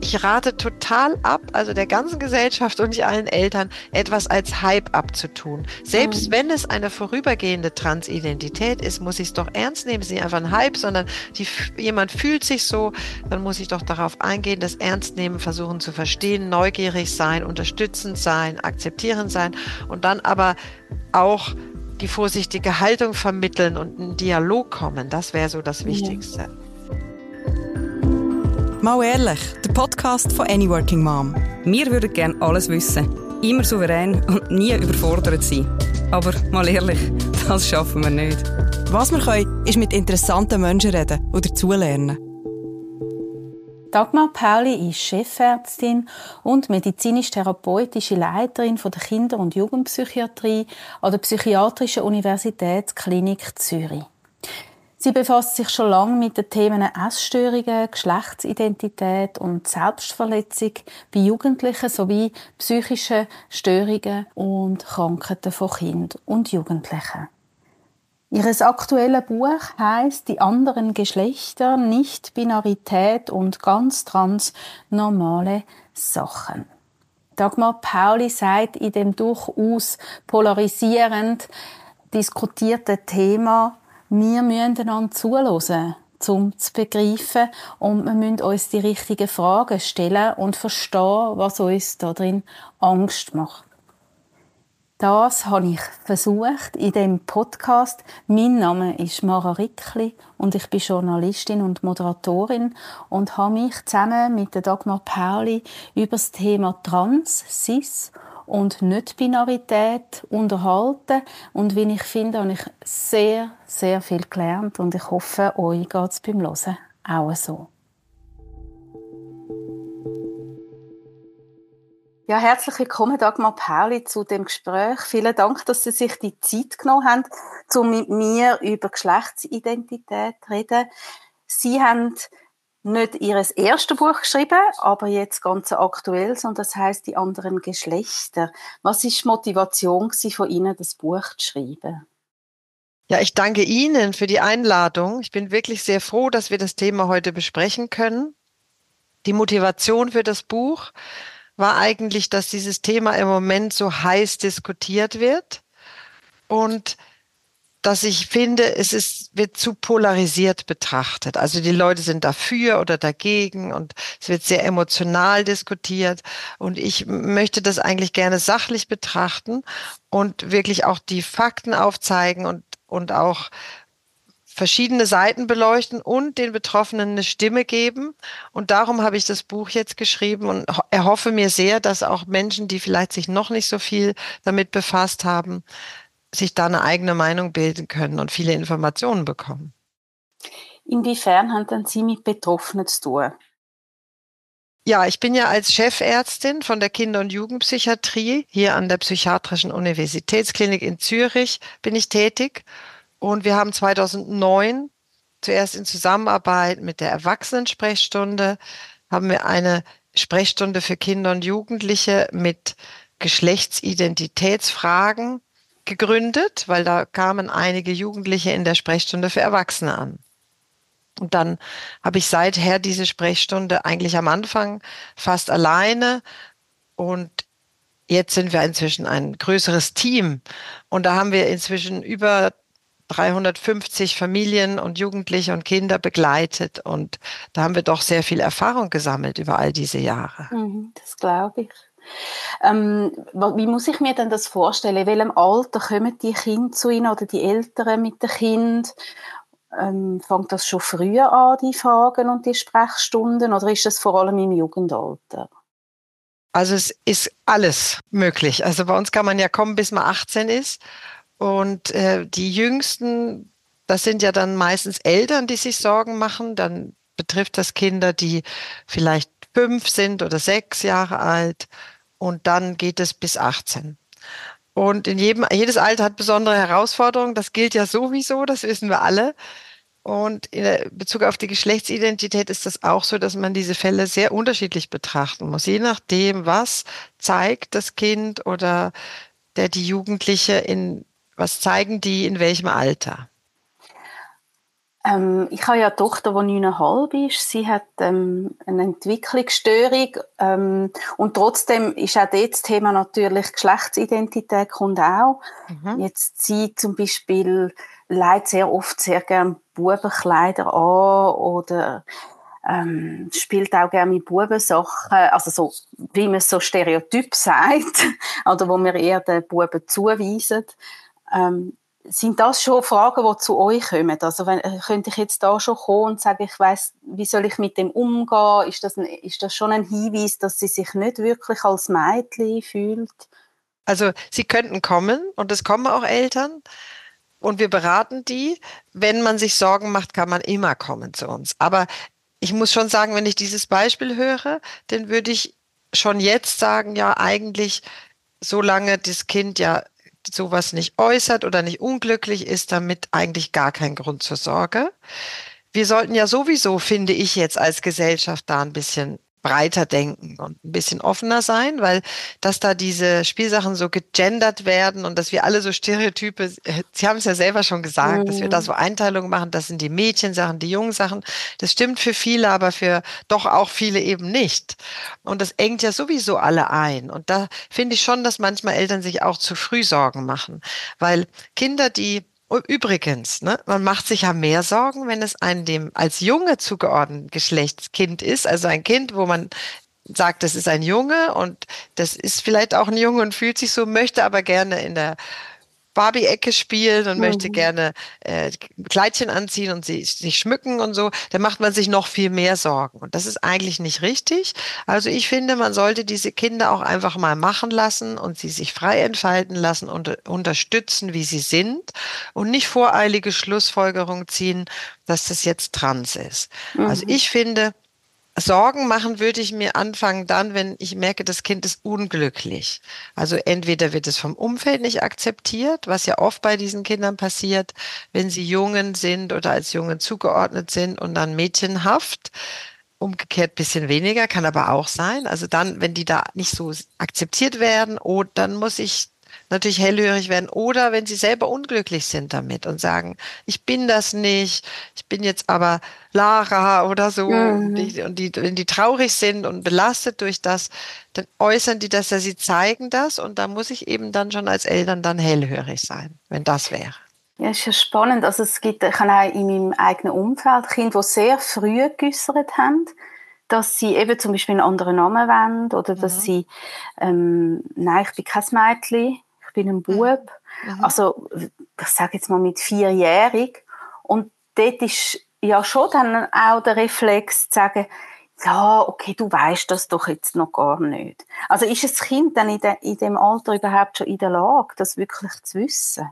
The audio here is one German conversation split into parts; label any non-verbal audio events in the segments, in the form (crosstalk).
ich rate total ab, also der ganzen Gesellschaft und nicht allen Eltern, etwas als Hype abzutun. Selbst mhm. wenn es eine vorübergehende Transidentität ist, muss ich es doch ernst nehmen. Es ist nicht einfach ein Hype, sondern die, jemand fühlt sich so, dann muss ich doch darauf eingehen, das ernst nehmen, versuchen zu verstehen, neugierig sein, unterstützend sein, akzeptierend sein und dann aber auch die vorsichtige Haltung vermitteln und einen Dialog kommen. Das wäre so das Wichtigste. Mhm. Mal ehrlich, der Podcast von Any Working Mom. Wir würden gerne alles wissen, immer souverän und nie überfordert sein. Aber mal ehrlich, (laughs) das schaffen wir nicht. Was wir können, ist mit interessanten Menschen reden oder dazulernen. Dagmar Pauli ist Chefärztin und medizinisch-therapeutische Leiterin der Kinder- und Jugendpsychiatrie an der Psychiatrischen Universitätsklinik Zürich. Sie befasst sich schon lange mit den Themen Essstörungen, Geschlechtsidentität und Selbstverletzung bei Jugendlichen sowie psychische Störungen und Krankheiten von Kindern und Jugendlichen. Ihres aktuelle Buch heißt Die anderen Geschlechter, Nicht-Binarität und ganz trans normale Sachen. Dagmar Pauli sagt in dem durchaus polarisierend diskutierten Thema wir müssen einander zuhören, um zu begreifen und wir müssen uns die richtigen Fragen stellen und verstehen, was uns da drin Angst macht. Das habe ich versucht in dem Podcast. Mein Name ist Mara Rickli und ich bin Journalistin und Moderatorin und habe mich zusammen mit Dagmar Pauli über das Thema Trans, Cis und Nicht-Binarität unterhalten. Und wie ich finde, habe ich sehr, sehr viel gelernt und ich hoffe, euch geht es beim Hören auch so. Ja, herzlich willkommen, Dagmar Pauli, zu dem Gespräch. Vielen Dank, dass Sie sich die Zeit genommen haben, um mit mir über Geschlechtsidentität zu reden. Sie haben nicht ihres erste Buch geschrieben, aber jetzt ganz aktuell, sondern das heißt die anderen Geschlechter. Was ist die Motivation von Ihnen, das Buch zu schreiben? Ja, ich danke Ihnen für die Einladung. Ich bin wirklich sehr froh, dass wir das Thema heute besprechen können. Die Motivation für das Buch war eigentlich, dass dieses Thema im Moment so heiß diskutiert wird und dass ich finde, es ist, wird zu polarisiert betrachtet. Also die Leute sind dafür oder dagegen und es wird sehr emotional diskutiert. Und ich möchte das eigentlich gerne sachlich betrachten und wirklich auch die Fakten aufzeigen und, und auch verschiedene Seiten beleuchten und den Betroffenen eine Stimme geben. Und darum habe ich das Buch jetzt geschrieben und erhoffe mir sehr, dass auch Menschen, die vielleicht sich noch nicht so viel damit befasst haben, sich da eine eigene Meinung bilden können und viele Informationen bekommen. Inwiefern haben dann Sie mit Betroffenen zu tun? Ja, ich bin ja als Chefärztin von der Kinder- und Jugendpsychiatrie hier an der Psychiatrischen Universitätsklinik in Zürich bin ich tätig. Und wir haben 2009 zuerst in Zusammenarbeit mit der Erwachsenensprechstunde haben wir eine Sprechstunde für Kinder und Jugendliche mit Geschlechtsidentitätsfragen gegründet, weil da kamen einige Jugendliche in der Sprechstunde für Erwachsene an. Und dann habe ich seither diese Sprechstunde eigentlich am Anfang fast alleine und jetzt sind wir inzwischen ein größeres Team und da haben wir inzwischen über 350 Familien und Jugendliche und Kinder begleitet und da haben wir doch sehr viel Erfahrung gesammelt über all diese Jahre. Mhm, das glaube ich. Ähm, wie muss ich mir denn das vorstellen? In welchem Alter kommen die Kinder zu Ihnen oder die Eltern mit dem Kind? Ähm, fängt das schon früher an, die Fragen und die Sprechstunden, oder ist das vor allem im Jugendalter? Also es ist alles möglich. Also bei uns kann man ja kommen, bis man 18 ist. Und äh, die Jüngsten, das sind ja dann meistens Eltern, die sich Sorgen machen. Dann betrifft das Kinder, die vielleicht fünf sind oder sechs Jahre alt und dann geht es bis 18. Und in jedem, jedes Alter hat besondere Herausforderungen. Das gilt ja sowieso, das wissen wir alle. Und in Bezug auf die Geschlechtsidentität ist das auch so, dass man diese Fälle sehr unterschiedlich betrachten muss. Je nachdem, was zeigt das Kind oder der die Jugendliche in, was zeigen die in welchem Alter. Ähm, ich habe ja eine Tochter, die neuneinhalb ist. Sie hat ähm, eine Entwicklungsstörung. Ähm, und trotzdem ist auch dort das Thema natürlich Geschlechtsidentität kommt auch. Mhm. Jetzt sie zum Beispiel leidet sehr oft sehr gern Bubenkleider an oder ähm, spielt auch gerne mit Bubensachen, also so, wie man so stereotyp (laughs) sagt, oder wo wir eher den Buben zuweisen. Ähm, sind das schon Fragen, die zu euch kommen? Also wenn, äh, könnte ich jetzt da schon kommen und sagen, ich weiß, wie soll ich mit dem umgehen? Ist das, ein, ist das schon ein Hinweis, dass sie sich nicht wirklich als Mädchen fühlt? Also sie könnten kommen und es kommen auch Eltern und wir beraten die. Wenn man sich Sorgen macht, kann man immer kommen zu uns. Aber ich muss schon sagen, wenn ich dieses Beispiel höre, dann würde ich schon jetzt sagen, ja, eigentlich, solange das Kind ja sowas nicht äußert oder nicht unglücklich ist, damit eigentlich gar kein Grund zur Sorge. Wir sollten ja sowieso, finde ich jetzt als Gesellschaft da ein bisschen breiter denken und ein bisschen offener sein, weil dass da diese Spielsachen so gegendert werden und dass wir alle so Stereotype, Sie haben es ja selber schon gesagt, mhm. dass wir da mhm. so Einteilungen machen, das sind die Mädchensachen, die Jungsachen. Das stimmt für viele, aber für doch auch viele eben nicht. Und das engt ja sowieso alle ein. Und da finde ich schon, dass manchmal Eltern sich auch zu früh Sorgen machen, weil Kinder, die Übrigens, ne, man macht sich ja mehr Sorgen, wenn es ein dem als Junge zugeordneten Geschlechtskind ist, also ein Kind, wo man sagt, das ist ein Junge und das ist vielleicht auch ein Junge und fühlt sich so, möchte aber gerne in der Barbie-Ecke spielen und mhm. möchte gerne äh, Kleidchen anziehen und sie, sich schmücken und so, dann macht man sich noch viel mehr Sorgen. Und das ist eigentlich nicht richtig. Also ich finde, man sollte diese Kinder auch einfach mal machen lassen und sie sich frei entfalten lassen und unterstützen, wie sie sind und nicht voreilige Schlussfolgerungen ziehen, dass das jetzt trans ist. Also mhm. Also ich finde, Sorgen machen würde ich mir anfangen dann, wenn ich merke, das Kind ist unglücklich. Also entweder wird es vom Umfeld nicht akzeptiert, was ja oft bei diesen Kindern passiert, wenn sie Jungen sind oder als Jungen zugeordnet sind und dann mädchenhaft. Umgekehrt bisschen weniger, kann aber auch sein. Also dann, wenn die da nicht so akzeptiert werden, oh, dann muss ich natürlich hellhörig werden oder wenn sie selber unglücklich sind damit und sagen, ich bin das nicht, ich bin jetzt aber Lara oder so mhm. und, die, und die, wenn die traurig sind und belastet durch das, dann äußern die das ja, sie zeigen das und da muss ich eben dann schon als Eltern dann hellhörig sein, wenn das wäre. Ja, ist ja spannend. Also es gibt, ich habe auch in meinem eigenen Umfeld Kinder, die sehr früh geäußert haben, dass sie eben zum Beispiel einen anderen Namen wollen oder dass mhm. sie, ähm, nein, ich bin kein Mädchen, bin ein mhm. Bub. Mhm. Also, ich sage jetzt mal mit vierjährig. Und dort ist ja schon dann auch der Reflex zu sagen, ja, okay, du weißt das doch jetzt noch gar nicht. Also ist das Kind dann in, de, in dem Alter überhaupt schon in der Lage, das wirklich zu wissen?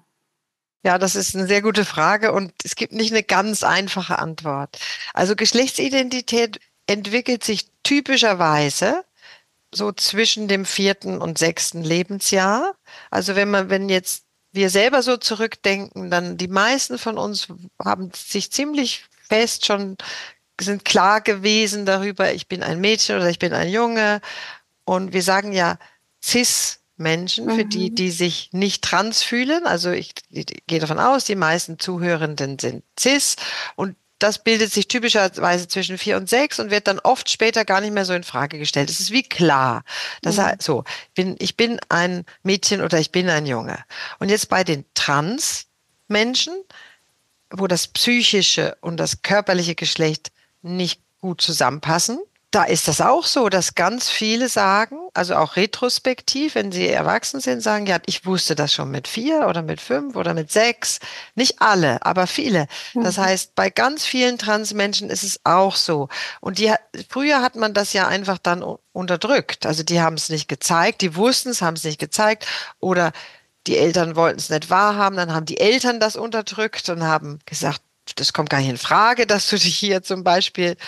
Ja, das ist eine sehr gute Frage und es gibt nicht eine ganz einfache Antwort. Also Geschlechtsidentität entwickelt sich typischerweise so zwischen dem vierten und sechsten Lebensjahr. Also wenn man, wenn jetzt wir selber so zurückdenken, dann die meisten von uns haben sich ziemlich fest schon sind klar gewesen darüber, ich bin ein Mädchen oder ich bin ein Junge. Und wir sagen ja cis Menschen, für die, mhm. die sich nicht trans fühlen. Also ich, ich gehe davon aus, die meisten Zuhörenden sind cis und das bildet sich typischerweise zwischen vier und sechs und wird dann oft später gar nicht mehr so in Frage gestellt. Es ist wie klar. Das mhm. heißt, so, bin, ich bin ein Mädchen oder ich bin ein Junge. Und jetzt bei den Trans-Menschen, wo das psychische und das körperliche Geschlecht nicht gut zusammenpassen, da ist das auch so, dass ganz viele sagen, also auch retrospektiv, wenn sie erwachsen sind, sagen, ja, ich wusste das schon mit vier oder mit fünf oder mit sechs. Nicht alle, aber viele. Das mhm. heißt, bei ganz vielen Transmenschen ist es auch so. Und die, früher hat man das ja einfach dann unterdrückt. Also die haben es nicht gezeigt, die wussten es, haben es nicht gezeigt oder die Eltern wollten es nicht wahrhaben, dann haben die Eltern das unterdrückt und haben gesagt, das kommt gar nicht in Frage, (laughs) dass du dich hier zum Beispiel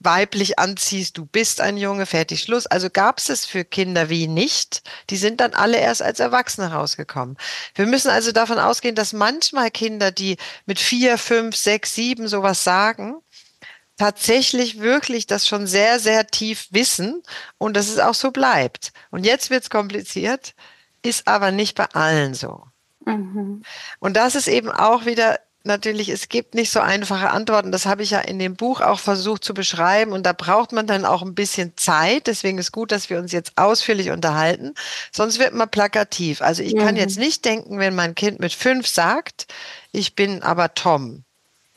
weiblich anziehst, du bist ein Junge, fertig, Schluss. Also gab es es für Kinder wie nicht. Die sind dann alle erst als Erwachsene rausgekommen. Wir müssen also davon ausgehen, dass manchmal Kinder, die mit vier, fünf, sechs, sieben sowas sagen, tatsächlich wirklich das schon sehr, sehr tief wissen und dass es auch so bleibt. Und jetzt wird es kompliziert, ist aber nicht bei allen so. Mhm. Und das ist eben auch wieder natürlich, es gibt nicht so einfache Antworten. Das habe ich ja in dem Buch auch versucht zu beschreiben. Und da braucht man dann auch ein bisschen Zeit. Deswegen ist gut, dass wir uns jetzt ausführlich unterhalten. Sonst wird man plakativ. Also ich mhm. kann jetzt nicht denken, wenn mein Kind mit fünf sagt, ich bin aber Tom.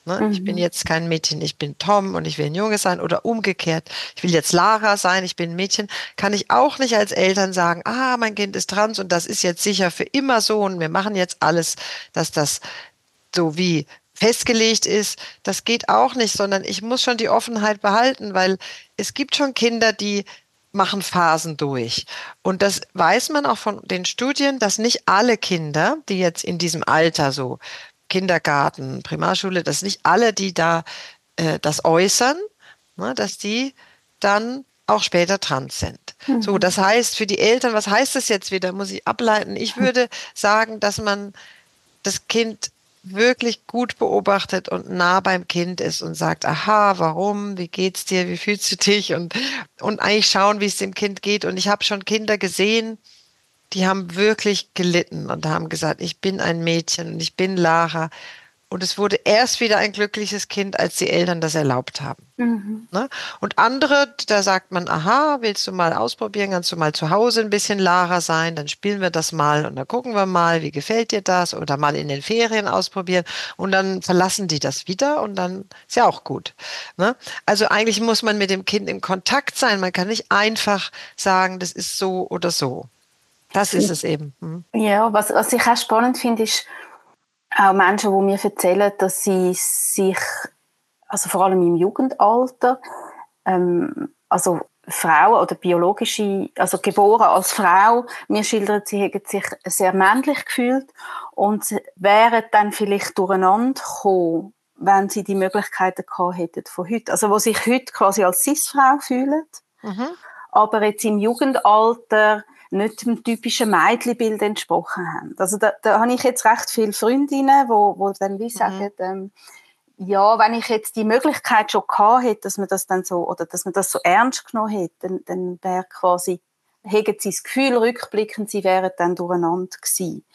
Ne? Mhm. Ich bin mhm. jetzt kein Mädchen, ich bin Tom und ich will ein Junge sein oder umgekehrt. Ich will jetzt Lara sein, ich bin ein Mädchen. Kann ich auch nicht als Eltern sagen, ah, mein Kind ist trans und das ist jetzt sicher für immer so und wir machen jetzt alles, dass das so wie festgelegt ist, das geht auch nicht, sondern ich muss schon die Offenheit behalten, weil es gibt schon Kinder, die machen Phasen durch. Und das weiß man auch von den Studien, dass nicht alle Kinder, die jetzt in diesem Alter so Kindergarten, Primarschule, dass nicht alle, die da äh, das äußern, ne, dass die dann auch später trans sind. Mhm. So, das heißt für die Eltern, was heißt das jetzt wieder? Muss ich ableiten? Ich (laughs) würde sagen, dass man das Kind wirklich gut beobachtet und nah beim Kind ist und sagt, aha, warum, wie geht's dir, wie fühlst du dich und, und eigentlich schauen, wie es dem Kind geht. Und ich habe schon Kinder gesehen, die haben wirklich gelitten und haben gesagt, ich bin ein Mädchen und ich bin Lara. Und es wurde erst wieder ein glückliches Kind, als die Eltern das erlaubt haben. Mhm. Ne? Und andere, da sagt man, aha, willst du mal ausprobieren, kannst du mal zu Hause ein bisschen Lara sein, dann spielen wir das mal und dann gucken wir mal, wie gefällt dir das oder mal in den Ferien ausprobieren und dann verlassen die das wieder und dann ist ja auch gut. Ne? Also eigentlich muss man mit dem Kind in Kontakt sein. Man kann nicht einfach sagen, das ist so oder so. Das ist es eben. Mhm. Ja, was, was ich auch spannend finde, ist, auch Menschen, die mir erzählen, dass sie sich, also vor allem im Jugendalter, ähm, also Frauen oder biologische, also geboren als Frau, mir schildert, sie hätten sich sehr männlich gefühlt und wären dann vielleicht durcheinander gekommen, wenn sie die Möglichkeiten gehabt hätten von heute. Also wo sich heute quasi als Cis-Frau fühlen, mhm. aber jetzt im Jugendalter nicht dem typischen Mädchenbild entsprochen haben. Also da, da habe ich jetzt recht viele Freundinnen, wo, wo dann wie mhm. sagen, ähm, ja, wenn ich jetzt die Möglichkeit schon gehabt hätte, dass man das dann so, oder dass man das so ernst genommen hätte, dann, dann wäre quasi, hegen sie das Gefühl, rückblickend, sie wären dann durcheinander gewesen.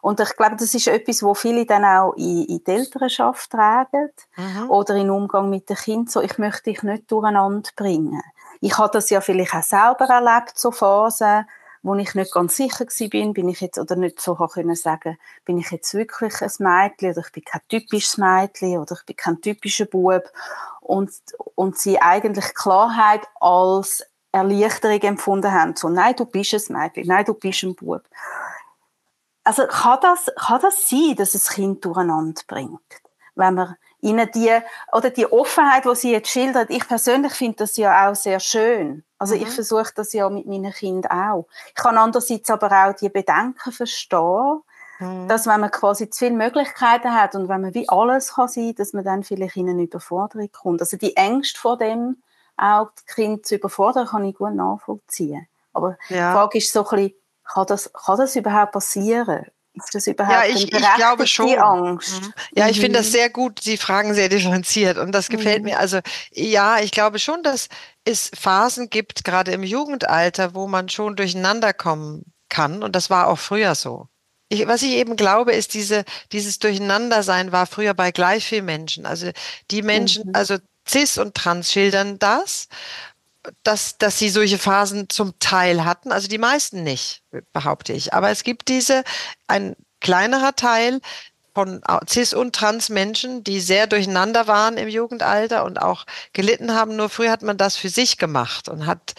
Und ich glaube, das ist etwas, wo viele dann auch in, in die Elternschaft tragen, mhm. oder in Umgang mit den Kindern, so, ich möchte dich nicht durcheinander bringen. Ich habe das ja vielleicht auch selber erlebt, so Phasen, wo ich nicht ganz sicher bin, bin ich jetzt, oder nicht so können sagen, bin ich jetzt wirklich ein Mädchen oder ich bin kein typisches Mädchen oder ich bin kein typischer Bub und, und sie eigentlich Klarheit als Erleichterung empfunden haben. So, nein, du bist ein Mädchen, nein, du bist ein Bub. Also kann das, kann das sein, dass es Kind durcheinander bringt? Wenn man ihnen die, oder die Offenheit, die sie jetzt schildert, ich persönlich finde das ja auch sehr schön. Also mhm. ich versuche das ja mit meinen Kindern auch. Ich kann andererseits aber auch die Bedenken verstehen, mhm. dass wenn man quasi zu viele Möglichkeiten hat und wenn man wie alles kann sein, dass man dann vielleicht in eine Überforderung kommt. Also die Ängste vor dem, auch das Kind zu überfordern, kann ich gut nachvollziehen. Aber ja. die Frage ist so ein bisschen, kann das, kann das überhaupt passieren? Ist das überhaupt ja, ich, ich glaube schon. Angst? Mhm. Ja, ich finde das mhm. sehr gut. Sie fragen sehr differenziert und das gefällt mhm. mir. Also ja, ich glaube schon, dass es Phasen gibt, gerade im Jugendalter, wo man schon durcheinander kommen kann und das war auch früher so. Ich, was ich eben glaube, ist diese, dieses Durcheinandersein war früher bei gleich vielen Menschen. Also die Menschen, mhm. also Cis und Trans schildern das dass, dass sie solche Phasen zum Teil hatten. Also die meisten nicht, behaupte ich. Aber es gibt diese, ein kleinerer Teil von Cis- und Trans-Menschen, die sehr durcheinander waren im Jugendalter und auch gelitten haben. Nur früher hat man das für sich gemacht und hat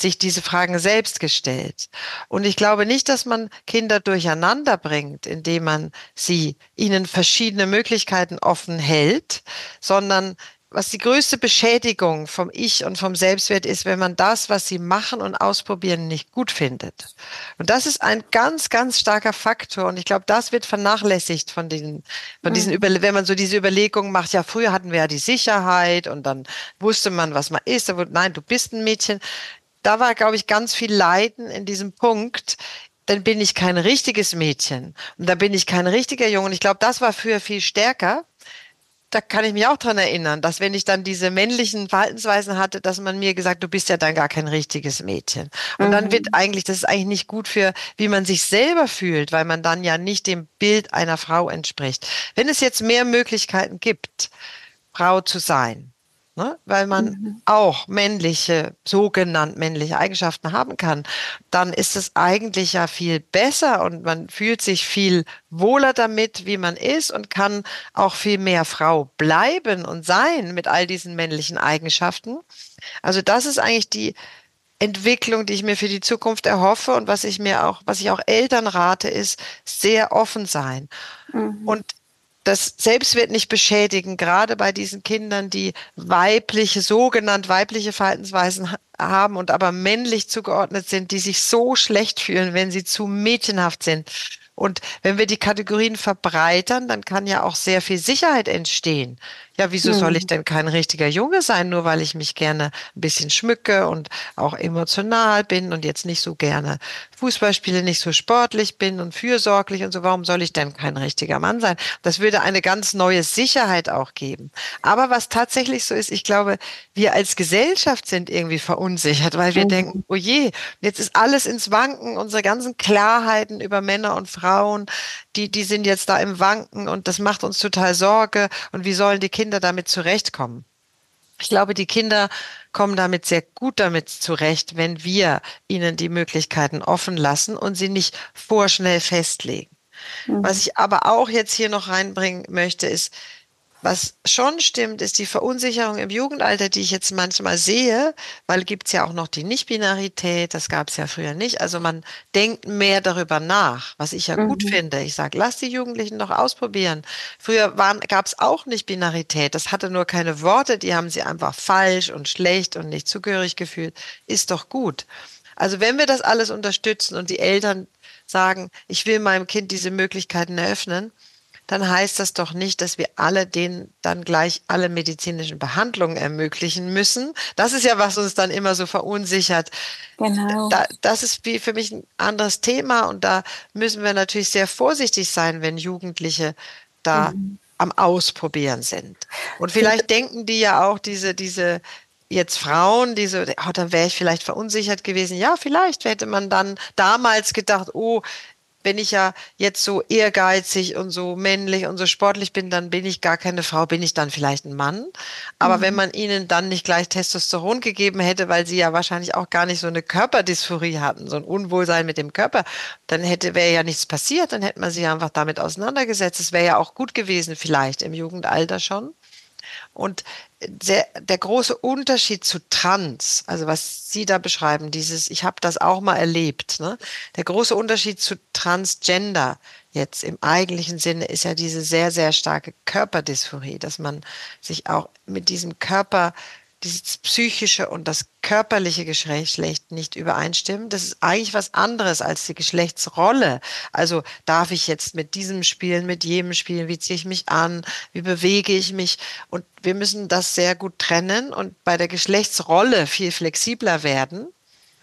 sich diese Fragen selbst gestellt. Und ich glaube nicht, dass man Kinder durcheinander bringt, indem man sie ihnen verschiedene Möglichkeiten offen hält, sondern was die größte Beschädigung vom Ich und vom Selbstwert ist, wenn man das, was sie machen und ausprobieren, nicht gut findet. Und das ist ein ganz, ganz starker Faktor. Und ich glaube, das wird vernachlässigt von diesen, von diesen, mhm. wenn man so diese Überlegungen macht. Ja, früher hatten wir ja die Sicherheit und dann wusste man, was man ist. Aber nein, du bist ein Mädchen. Da war, glaube ich, ganz viel Leiden in diesem Punkt, dann bin ich kein richtiges Mädchen und da bin ich kein richtiger Junge. Und ich glaube, das war früher viel stärker da kann ich mich auch dran erinnern, dass wenn ich dann diese männlichen Verhaltensweisen hatte, dass man mir gesagt, du bist ja dann gar kein richtiges Mädchen. Und mhm. dann wird eigentlich, das ist eigentlich nicht gut für, wie man sich selber fühlt, weil man dann ja nicht dem Bild einer Frau entspricht. Wenn es jetzt mehr Möglichkeiten gibt, Frau zu sein, ne? weil man mhm. auch männliche, sogenannt männliche Eigenschaften haben kann, dann ist es eigentlich ja viel besser und man fühlt sich viel wohler damit, wie man ist und kann auch viel mehr Frau bleiben und sein mit all diesen männlichen Eigenschaften. Also das ist eigentlich die Entwicklung, die ich mir für die Zukunft erhoffe und was ich mir auch, was ich auch Eltern rate, ist sehr offen sein. Mhm. Und das Selbstwert nicht beschädigen, gerade bei diesen Kindern, die weibliche, sogenannt weibliche Verhaltensweisen haben und aber männlich zugeordnet sind, die sich so schlecht fühlen, wenn sie zu mädchenhaft sind. Und wenn wir die Kategorien verbreitern, dann kann ja auch sehr viel Sicherheit entstehen. Ja, wieso soll ich hm. denn kein richtiger Junge sein, nur weil ich mich gerne ein bisschen schmücke und auch emotional bin und jetzt nicht so gerne Fußball spiele, nicht so sportlich bin und fürsorglich und so. Warum soll ich denn kein richtiger Mann sein? Das würde eine ganz neue Sicherheit auch geben. Aber was tatsächlich so ist, ich glaube, wir als Gesellschaft sind irgendwie verunsichert, weil wir mhm. denken, oh je, jetzt ist alles ins Wanken, unsere ganzen Klarheiten über Männer und Frauen, die, die sind jetzt da im Wanken und das macht uns total Sorge. Und wie sollen die Kinder damit zurechtkommen? Ich glaube, die Kinder kommen damit sehr gut damit zurecht, wenn wir ihnen die Möglichkeiten offen lassen und sie nicht vorschnell festlegen. Mhm. Was ich aber auch jetzt hier noch reinbringen möchte, ist, was schon stimmt, ist die Verunsicherung im Jugendalter, die ich jetzt manchmal sehe, weil gibt's ja auch noch die Nichtbinarität, das gab's ja früher nicht. Also man denkt mehr darüber nach, was ich ja mhm. gut finde. Ich sage, lass die Jugendlichen doch ausprobieren. Früher gab's auch Nichtbinarität, das hatte nur keine Worte, die haben sie einfach falsch und schlecht und nicht zugehörig gefühlt. Ist doch gut. Also wenn wir das alles unterstützen und die Eltern sagen, ich will meinem Kind diese Möglichkeiten eröffnen, dann heißt das doch nicht, dass wir alle denen dann gleich alle medizinischen Behandlungen ermöglichen müssen. Das ist ja, was uns dann immer so verunsichert. Genau. Da, das ist wie für mich ein anderes Thema und da müssen wir natürlich sehr vorsichtig sein, wenn Jugendliche da mhm. am Ausprobieren sind. Und vielleicht denken die ja auch diese, diese jetzt Frauen, die so, oh, dann wäre ich vielleicht verunsichert gewesen. Ja, vielleicht hätte man dann damals gedacht, oh, wenn ich ja jetzt so ehrgeizig und so männlich und so sportlich bin, dann bin ich gar keine Frau, bin ich dann vielleicht ein Mann. Aber mhm. wenn man ihnen dann nicht gleich Testosteron gegeben hätte, weil sie ja wahrscheinlich auch gar nicht so eine Körperdysphorie hatten, so ein Unwohlsein mit dem Körper, dann hätte, wäre ja nichts passiert, dann hätte man sie einfach damit auseinandergesetzt. Es wäre ja auch gut gewesen, vielleicht im Jugendalter schon. Und der, der große Unterschied zu Trans, also was Sie da beschreiben, dieses, ich habe das auch mal erlebt, ne? der große Unterschied zu Transgender jetzt im eigentlichen Sinne ist ja diese sehr, sehr starke Körperdysphorie, dass man sich auch mit diesem Körper dieses psychische und das körperliche Geschlecht nicht übereinstimmen. Das ist eigentlich was anderes als die Geschlechtsrolle. Also darf ich jetzt mit diesem spielen, mit jedem spielen, wie ziehe ich mich an, wie bewege ich mich. Und wir müssen das sehr gut trennen und bei der Geschlechtsrolle viel flexibler werden.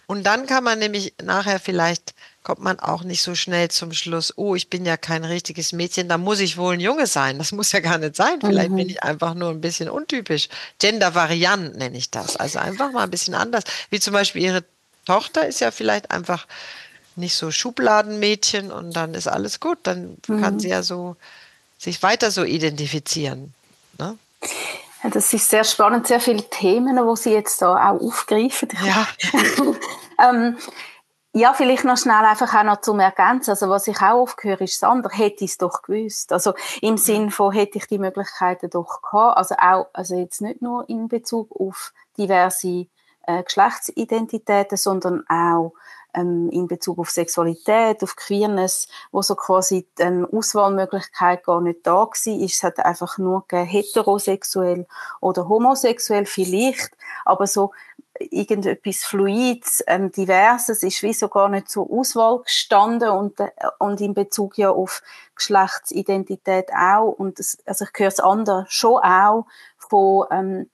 Und dann kann man nämlich nachher vielleicht kommt man auch nicht so schnell zum Schluss, oh, ich bin ja kein richtiges Mädchen, da muss ich wohl ein Junge sein. Das muss ja gar nicht sein. Vielleicht mhm. bin ich einfach nur ein bisschen untypisch. Gender-Variant nenne ich das. Also einfach mal ein bisschen anders. Wie zum Beispiel ihre Tochter ist ja vielleicht einfach nicht so Schubladenmädchen und dann ist alles gut. Dann mhm. kann sie ja so sich weiter so identifizieren. Ne? Ja, das ist sehr spannend, sehr viele Themen, wo Sie jetzt da auch aufgreifen. Ja. (laughs) ähm, ja, vielleicht noch schnell einfach auch noch zum Ergänzen. Also was ich auch oft höre, ist, Sander, hätte ich es doch gewusst. Also im Sinn von, hätte ich die Möglichkeiten doch gehabt. Also auch, also jetzt nicht nur in Bezug auf diverse äh, Geschlechtsidentitäten, sondern auch ähm, in Bezug auf Sexualität, auf Queerness, wo so quasi die ähm, Auswahlmöglichkeit gar nicht da war. Es hat einfach nur heterosexuell oder homosexuell vielleicht, aber so irgendetwas Fluides, ähm, Diverses ist wie so gar nicht zur Auswahl gestanden und, äh, und in Bezug ja auf Geschlechtsidentität auch. Und das, also ich höre es anders schon auch von, ähm,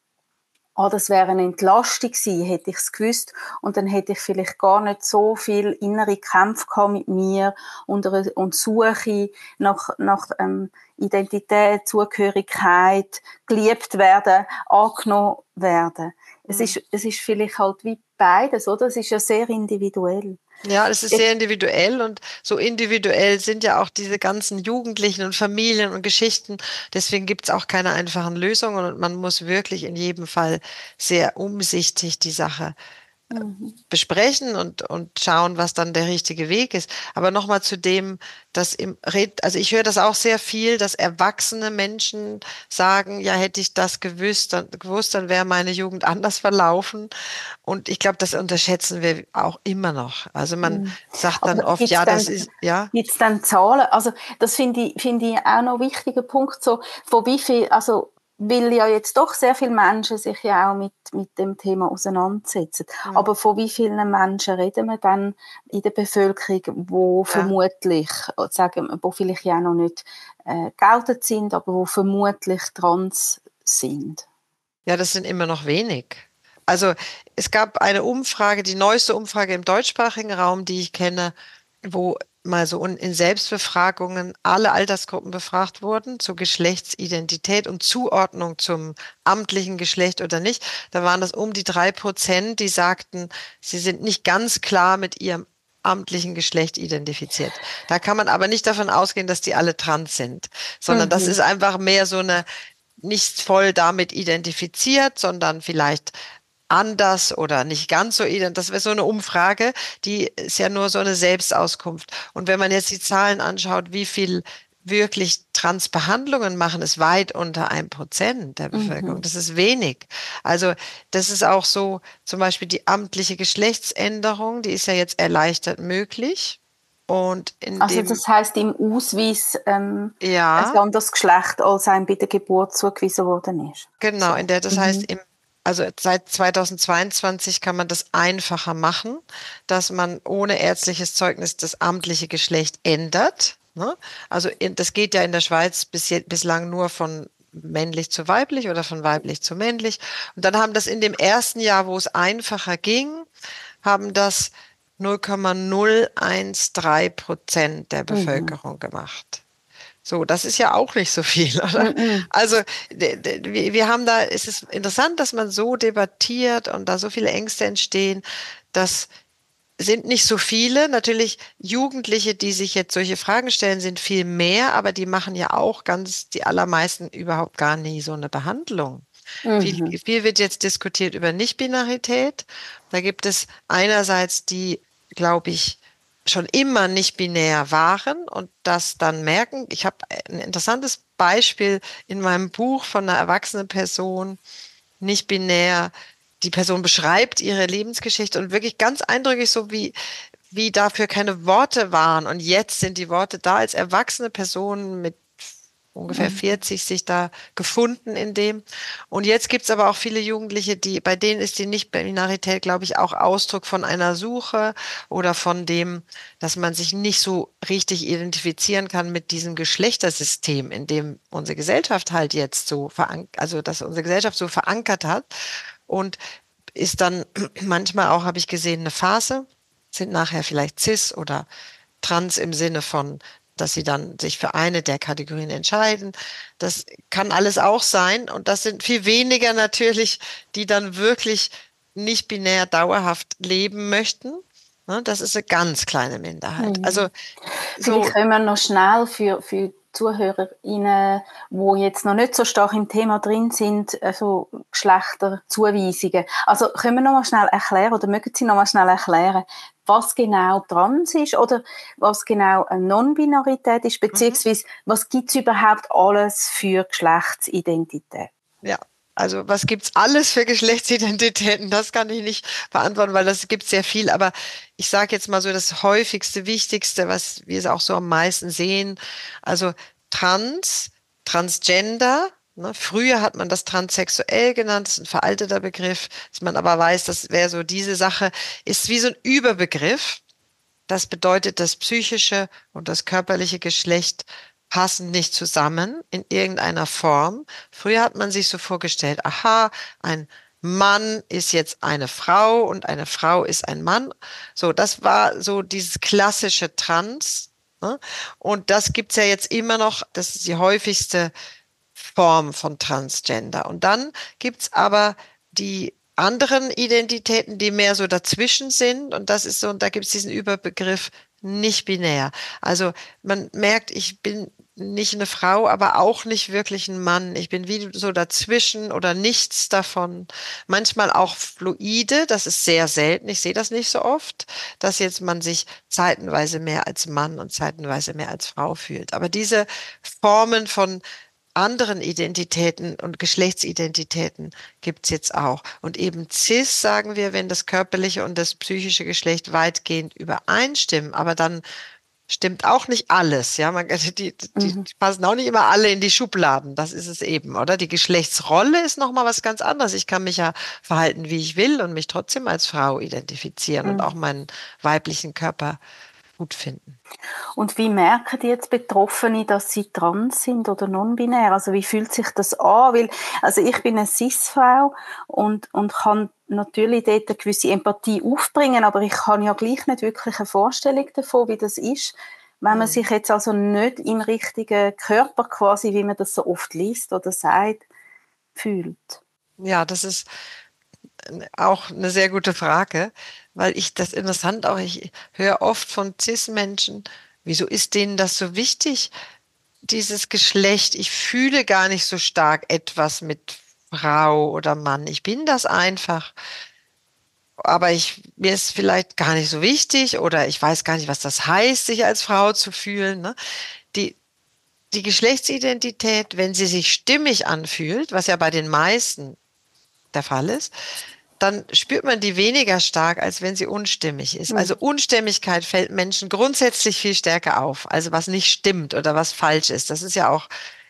ah, das wäre eine Entlastung gewesen, hätte ich es gewusst. Und dann hätte ich vielleicht gar nicht so viel innere Kämpfe gehabt mit mir und, und Suche nach, nach ähm, Identität, Zugehörigkeit, geliebt werden, angenommen werden. Es, mhm. ist, es ist vielleicht halt wie beides, oder? Es ist ja sehr individuell. Ja, es ist sehr individuell und so individuell sind ja auch diese ganzen Jugendlichen und Familien und Geschichten. Deswegen gibt es auch keine einfachen Lösungen und man muss wirklich in jedem Fall sehr umsichtig die Sache mhm. besprechen und, und schauen, was dann der richtige Weg ist. Aber nochmal zu dem, dass im Red, also ich höre das auch sehr viel, dass erwachsene Menschen sagen, ja, hätte ich das gewusst, dann, gewusst, dann wäre meine Jugend (laughs) anders verlaufen. Und ich glaube, das unterschätzen wir auch immer noch. Also man mhm. sagt dann oft, ja, das ist, ja. Jetzt dann Zahlen. Also das finde ich, finde ich auch noch ein wichtiger Punkt, so, von wie viel, also weil ja jetzt doch sehr viele Menschen sich ja auch mit, mit dem Thema auseinandersetzen. Ja. Aber von wie vielen Menschen reden wir dann in der Bevölkerung, wo ja. vermutlich, sagen wir, wo vielleicht ja noch nicht äh, geoutet sind, aber wo vermutlich trans sind? Ja, das sind immer noch wenig. Also es gab eine Umfrage, die neueste Umfrage im deutschsprachigen Raum, die ich kenne, wo mal so in Selbstbefragungen alle Altersgruppen befragt wurden zur Geschlechtsidentität und Zuordnung zum amtlichen Geschlecht oder nicht. Da waren das um die drei Prozent, die sagten, sie sind nicht ganz klar mit ihrem amtlichen Geschlecht identifiziert. Da kann man aber nicht davon ausgehen, dass die alle trans sind, sondern mhm. das ist einfach mehr so eine nicht voll damit identifiziert, sondern vielleicht anders oder nicht ganz so ident. Das wäre so eine Umfrage, die ist ja nur so eine Selbstauskunft. Und wenn man jetzt die Zahlen anschaut, wie viel wirklich Transbehandlungen machen, ist weit unter ein Prozent der mhm. Bevölkerung. Mhm. Das ist wenig. Also das ist auch so, zum Beispiel die amtliche Geschlechtsänderung, die ist ja jetzt erleichtert möglich. Und also das heißt im Ausweis ähm, ja, ein anderes Geschlecht als einem bei der Geburt zugewiesen worden ist. Genau, in der, das mhm. heißt im also seit 2022 kann man das einfacher machen, dass man ohne ärztliches Zeugnis das amtliche Geschlecht ändert. Ne? Also in, das geht ja in der Schweiz bis, bislang nur von männlich zu weiblich oder von weiblich zu männlich. Und dann haben das in dem ersten Jahr, wo es einfacher ging, haben das 0,013 Prozent der mhm. Bevölkerung mhm. gemacht. So, das ist ja auch nicht so viel, (laughs) oder? Mm -mm. Also wir haben da, es ist interessant, dass man so debattiert und da so viele Ängste entstehen. Das sind nicht so viele. Natürlich Jugendliche, die sich jetzt solche Fragen stellen, sind viel mehr, aber die machen ja auch ganz, die allermeisten überhaupt gar nie so eine Behandlung. Mhm. Viel, viel wird jetzt diskutiert über Nichtbinarität. Da gibt es einerseits die, glaube ich, schon immer nicht binär waren und das dann merken. Ich habe ein interessantes Beispiel in meinem Buch von einer erwachsenen Person, nicht binär. Die Person beschreibt ihre Lebensgeschichte und wirklich ganz eindrücklich so, wie, wie dafür keine Worte waren. Und jetzt sind die Worte da als erwachsene Person mit ungefähr 40 mhm. sich da gefunden in dem. Und jetzt gibt's aber auch viele Jugendliche, die, bei denen ist die Nicht-Binarität, glaube ich, auch Ausdruck von einer Suche oder von dem, dass man sich nicht so richtig identifizieren kann mit diesem Geschlechtersystem, in dem unsere Gesellschaft halt jetzt so verankert, also dass unsere Gesellschaft so verankert hat. Und ist dann (clears throat) manchmal auch, habe ich gesehen, eine Phase, sind nachher vielleicht cis oder trans im Sinne von dass sie dann sich für eine der Kategorien entscheiden. Das kann alles auch sein. Und das sind viel weniger natürlich, die dann wirklich nicht binär dauerhaft leben möchten. Ne, das ist eine ganz kleine Minderheit. Mhm. Also so Vielleicht können wir noch schnell für, für ZuhörerInnen, die jetzt noch nicht so stark im Thema drin sind, also Geschlechterzuweisungen. Also können wir noch mal schnell erklären oder mögen Sie noch mal schnell erklären, was genau trans ist oder was genau eine Non-Binarität ist, beziehungsweise mhm. was gibt es überhaupt alles für Geschlechtsidentität? Ja, also was gibt's alles für Geschlechtsidentitäten? Das kann ich nicht beantworten, weil das gibt sehr viel. Aber ich sage jetzt mal so das häufigste, wichtigste, was wir es auch so am meisten sehen. Also Trans, Transgender. Ne? Früher hat man das transsexuell genannt, das ist ein veralteter Begriff, dass man aber weiß, das wäre so diese Sache, ist wie so ein Überbegriff. Das bedeutet, das psychische und das körperliche Geschlecht passen nicht zusammen in irgendeiner Form. Früher hat man sich so vorgestellt, aha, ein Mann ist jetzt eine Frau und eine Frau ist ein Mann. So, das war so dieses klassische Trans. Ne? Und das gibt's ja jetzt immer noch, das ist die häufigste Form von Transgender. Und dann gibt's aber die anderen Identitäten, die mehr so dazwischen sind. Und das ist so, und da gibt es diesen Überbegriff nicht binär. Also man merkt, ich bin nicht eine Frau, aber auch nicht wirklich ein Mann. Ich bin wie so dazwischen oder nichts davon. Manchmal auch fluide, das ist sehr selten. Ich sehe das nicht so oft, dass jetzt man sich zeitenweise mehr als Mann und zeitenweise mehr als Frau fühlt. Aber diese Formen von anderen Identitäten und Geschlechtsidentitäten gibt's jetzt auch. Und eben cis sagen wir, wenn das körperliche und das psychische Geschlecht weitgehend übereinstimmen, aber dann stimmt auch nicht alles. Ja, man, die, die, mhm. die, passen auch nicht immer alle in die Schubladen. Das ist es eben, oder? Die Geschlechtsrolle ist nochmal was ganz anderes. Ich kann mich ja verhalten, wie ich will und mich trotzdem als Frau identifizieren mhm. und auch meinen weiblichen Körper gut finden. Und wie merken die jetzt Betroffene, dass sie trans sind oder non-binär? Also wie fühlt sich das an? Weil, also ich bin eine Cis-Frau und, und kann natürlich dort eine gewisse Empathie aufbringen, aber ich kann ja gleich nicht wirklich eine Vorstellung davon, wie das ist, wenn man mhm. sich jetzt also nicht im richtigen Körper quasi, wie man das so oft liest oder sagt, fühlt. Ja, das ist auch eine sehr gute Frage weil ich das interessant auch, ich höre oft von CIS-Menschen, wieso ist denen das so wichtig, dieses Geschlecht? Ich fühle gar nicht so stark etwas mit Frau oder Mann. Ich bin das einfach. Aber ich, mir ist vielleicht gar nicht so wichtig oder ich weiß gar nicht, was das heißt, sich als Frau zu fühlen. Ne? Die, die Geschlechtsidentität, wenn sie sich stimmig anfühlt, was ja bei den meisten der Fall ist, dann spürt man die weniger stark, als wenn sie unstimmig ist. Mhm. Also Unstimmigkeit fällt Menschen grundsätzlich viel stärker auf. Also was nicht stimmt oder was falsch ist. Das ist ja auch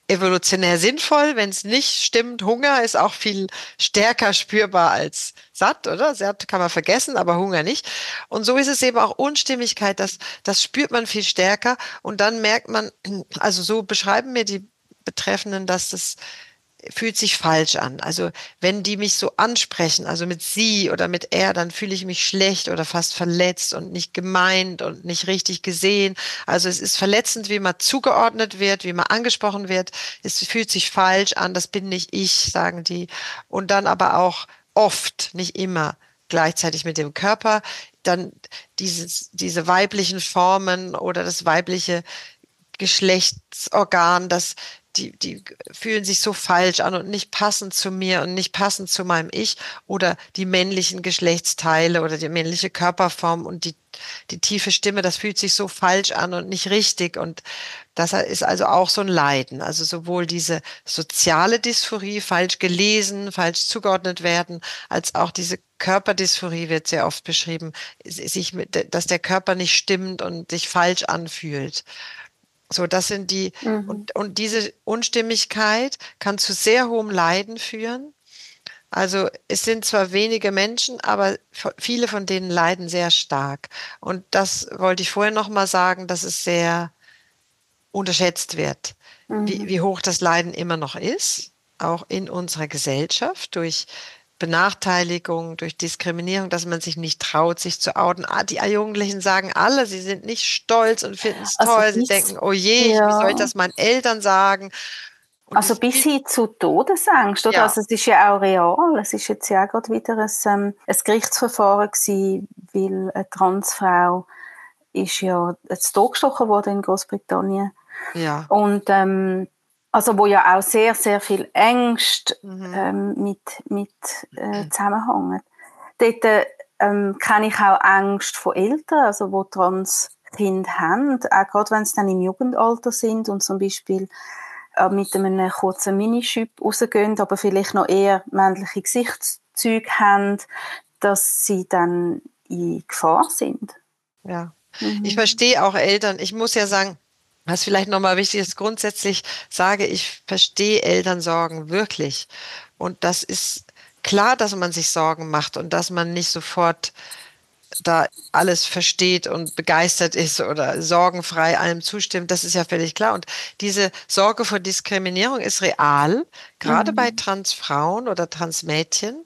evolutionär sinnvoll. Wenn es nicht stimmt, Hunger ist auch viel stärker spürbar als satt, oder? Satt kann man vergessen, aber Hunger nicht. Und so ist es eben auch Unstimmigkeit. Das, das spürt man viel stärker. Und dann merkt man, also so beschreiben mir die Betreffenden, dass das fühlt sich falsch an. Also wenn die mich so ansprechen, also mit sie oder mit er, dann fühle ich mich schlecht oder fast verletzt und nicht gemeint und nicht richtig gesehen. Also es ist verletzend, wie man zugeordnet wird, wie man angesprochen wird. Es fühlt sich falsch an, das bin nicht ich, sagen die. Und dann aber auch oft, nicht immer, gleichzeitig mit dem Körper, dann dieses, diese weiblichen Formen oder das weibliche Geschlechtsorgan, das die, die fühlen sich so falsch an und nicht passend zu mir und nicht passend zu meinem Ich oder die männlichen Geschlechtsteile oder die männliche Körperform und die, die tiefe Stimme, das fühlt sich so falsch an und nicht richtig und das ist also auch so ein Leiden. Also sowohl diese soziale Dysphorie, falsch gelesen, falsch zugeordnet werden, als auch diese Körperdysphorie wird sehr oft beschrieben, sich mit, dass der Körper nicht stimmt und sich falsch anfühlt. So, das sind die, mhm. und, und diese Unstimmigkeit kann zu sehr hohem Leiden führen. Also es sind zwar wenige Menschen, aber viele von denen leiden sehr stark. Und das wollte ich vorher nochmal sagen, dass es sehr unterschätzt wird, mhm. wie, wie hoch das Leiden immer noch ist, auch in unserer Gesellschaft durch Benachteiligung, durch Diskriminierung, dass man sich nicht traut, sich zu outen. Ah, die Jugendlichen sagen alle, sie sind nicht stolz und finden es also toll. Sie denken, oh je, ja. wie soll ich das meinen Eltern sagen? Und also bis hin zu Todesangst, oder? Ja. Also es ist ja auch real. Es ist jetzt ja gerade wieder ein, ähm, ein Gerichtsverfahren gewesen, weil eine Transfrau ist ja jetzt totgestochen worden in Großbritannien. Ja. Und ähm, also wo ja auch sehr, sehr viel Ängste mhm. ähm, mit, mit äh, zusammenhängen. Dort ähm, kenne ich auch Ängste von Eltern, also wo trans Kinder haben, auch gerade wenn sie dann im Jugendalter sind und zum Beispiel äh, mit einem kurzen Minischüpp rausgehen, aber vielleicht noch eher männliche Gesichtszüge haben, dass sie dann in Gefahr sind. Ja, mhm. ich verstehe auch Eltern. Ich muss ja sagen, was vielleicht nochmal wichtig ist, grundsätzlich sage ich, verstehe Elternsorgen wirklich. Und das ist klar, dass man sich Sorgen macht und dass man nicht sofort da alles versteht und begeistert ist oder sorgenfrei allem zustimmt, das ist ja völlig klar. Und diese Sorge vor Diskriminierung ist real, gerade mhm. bei Transfrauen oder Transmädchen.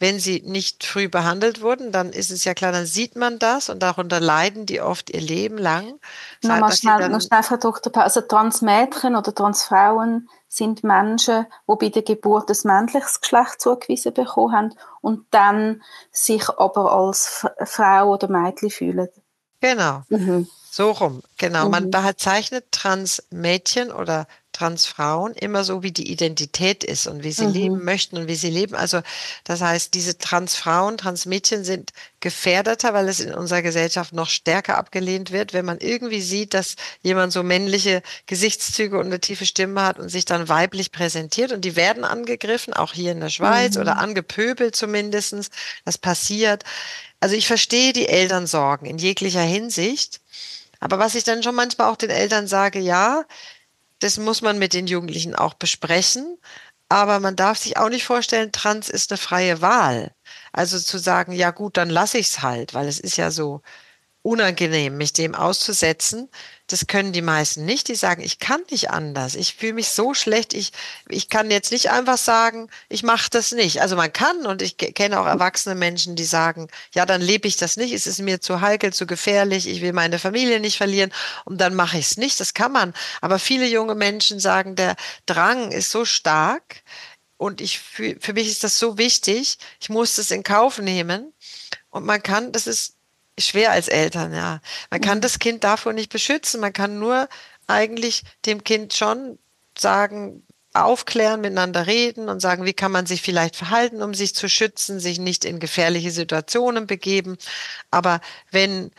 Wenn sie nicht früh behandelt wurden, dann ist es ja klar, dann sieht man das und darunter leiden die oft ihr Leben lang. Nochmal schnell, noch schnell, Frau Dr. Also Transmädchen oder Transfrauen sind Menschen, die bei der Geburt ein männliches Geschlecht zugewiesen bekommen haben und dann sich aber als Frau oder Mädchen fühlen. Genau. Mhm. So rum, genau. Mhm. Man bezeichnet Transmädchen oder Transfrauen immer so, wie die Identität ist und wie sie mhm. leben möchten und wie sie leben. Also das heißt, diese Transfrauen, Transmädchen sind gefährdeter, weil es in unserer Gesellschaft noch stärker abgelehnt wird, wenn man irgendwie sieht, dass jemand so männliche Gesichtszüge und eine tiefe Stimme hat und sich dann weiblich präsentiert. Und die werden angegriffen, auch hier in der Schweiz mhm. oder angepöbelt zumindestens. Das passiert. Also ich verstehe die Elternsorgen in jeglicher Hinsicht. Aber was ich dann schon manchmal auch den Eltern sage, ja, das muss man mit den Jugendlichen auch besprechen. Aber man darf sich auch nicht vorstellen, Trans ist eine freie Wahl. Also zu sagen, ja gut, dann lasse ich es halt, weil es ist ja so unangenehm, mich dem auszusetzen. Das können die meisten nicht. Die sagen, ich kann nicht anders. Ich fühle mich so schlecht. Ich, ich kann jetzt nicht einfach sagen, ich mache das nicht. Also man kann und ich kenne auch erwachsene Menschen, die sagen, ja, dann lebe ich das nicht. Es ist mir zu heikel, zu gefährlich. Ich will meine Familie nicht verlieren und dann mache ich es nicht. Das kann man. Aber viele junge Menschen sagen, der Drang ist so stark und ich für, für mich ist das so wichtig. Ich muss das in Kauf nehmen. Und man kann, das ist schwer als Eltern, ja. Man kann mhm. das Kind davor nicht beschützen. Man kann nur eigentlich dem Kind schon sagen, aufklären, miteinander reden und sagen, wie kann man sich vielleicht verhalten, um sich zu schützen, sich nicht in gefährliche Situationen begeben. Aber wenn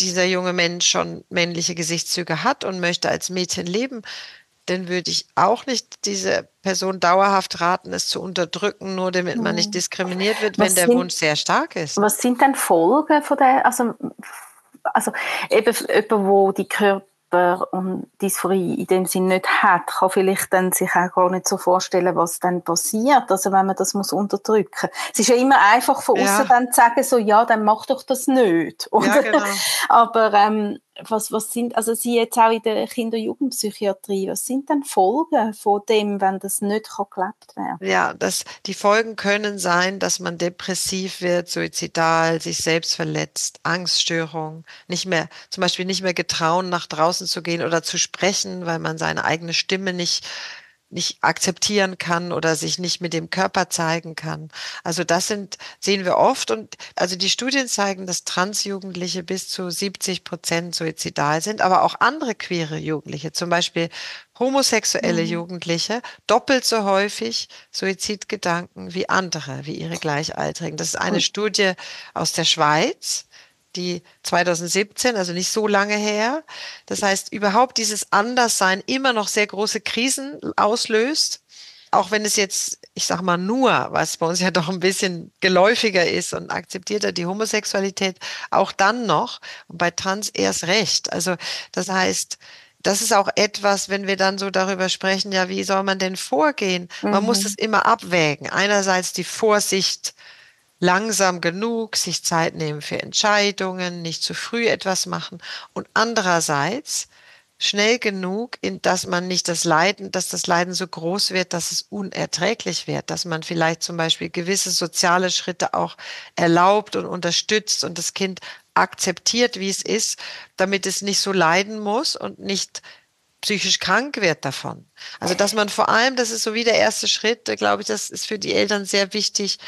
dieser junge Mensch schon männliche Gesichtszüge hat und möchte als Mädchen leben, dann würde ich auch nicht diese Person dauerhaft raten, es zu unterdrücken, nur damit man nicht mhm. diskriminiert wird, was wenn der sind, Wunsch sehr stark ist. Was sind denn Folgen von der, also, also eben jemand, wo die Körper und Dysphorie in dem Sinn nicht hat, kann vielleicht dann sich auch gar nicht so vorstellen, was dann passiert, also wenn man das muss unterdrücken. Es ist ja immer einfach von außen ja. dann zu sagen, so, ja, dann mach doch das nicht. Ja, genau. (laughs) Aber ähm, was, was sind, also Sie jetzt auch in der Kinder- und Jugendpsychiatrie, was sind denn Folgen von dem, wenn das nicht kann gelebt Ja, das, die Folgen können sein, dass man depressiv wird, suizidal, sich selbst verletzt, Angststörung, nicht mehr, zum Beispiel nicht mehr getrauen, nach draußen zu gehen oder zu sprechen, weil man seine eigene Stimme nicht nicht akzeptieren kann oder sich nicht mit dem Körper zeigen kann. Also das sind, sehen wir oft und also die Studien zeigen, dass Transjugendliche bis zu 70 Prozent suizidal sind, aber auch andere queere Jugendliche, zum Beispiel homosexuelle mhm. Jugendliche, doppelt so häufig Suizidgedanken wie andere, wie ihre Gleichaltrigen. Das ist eine Studie aus der Schweiz die 2017, also nicht so lange her. Das heißt, überhaupt dieses Anderssein immer noch sehr große Krisen auslöst. Auch wenn es jetzt, ich sag mal nur, was bei uns ja (laughs) doch ein bisschen geläufiger ist und akzeptierter, die Homosexualität, auch dann noch und bei Trans erst recht. Also das heißt, das ist auch etwas, wenn wir dann so darüber sprechen, ja, wie soll man denn vorgehen? Man mhm. muss das immer abwägen. Einerseits die Vorsicht langsam genug, sich Zeit nehmen für Entscheidungen, nicht zu früh etwas machen und andererseits schnell genug, in dass man nicht das Leiden, dass das Leiden so groß wird, dass es unerträglich wird, dass man vielleicht zum Beispiel gewisse soziale Schritte auch erlaubt und unterstützt und das Kind akzeptiert, wie es ist, damit es nicht so leiden muss und nicht psychisch krank wird davon. Also dass man vor allem, das ist so wie der erste Schritt, glaube ich, das ist für die Eltern sehr wichtig,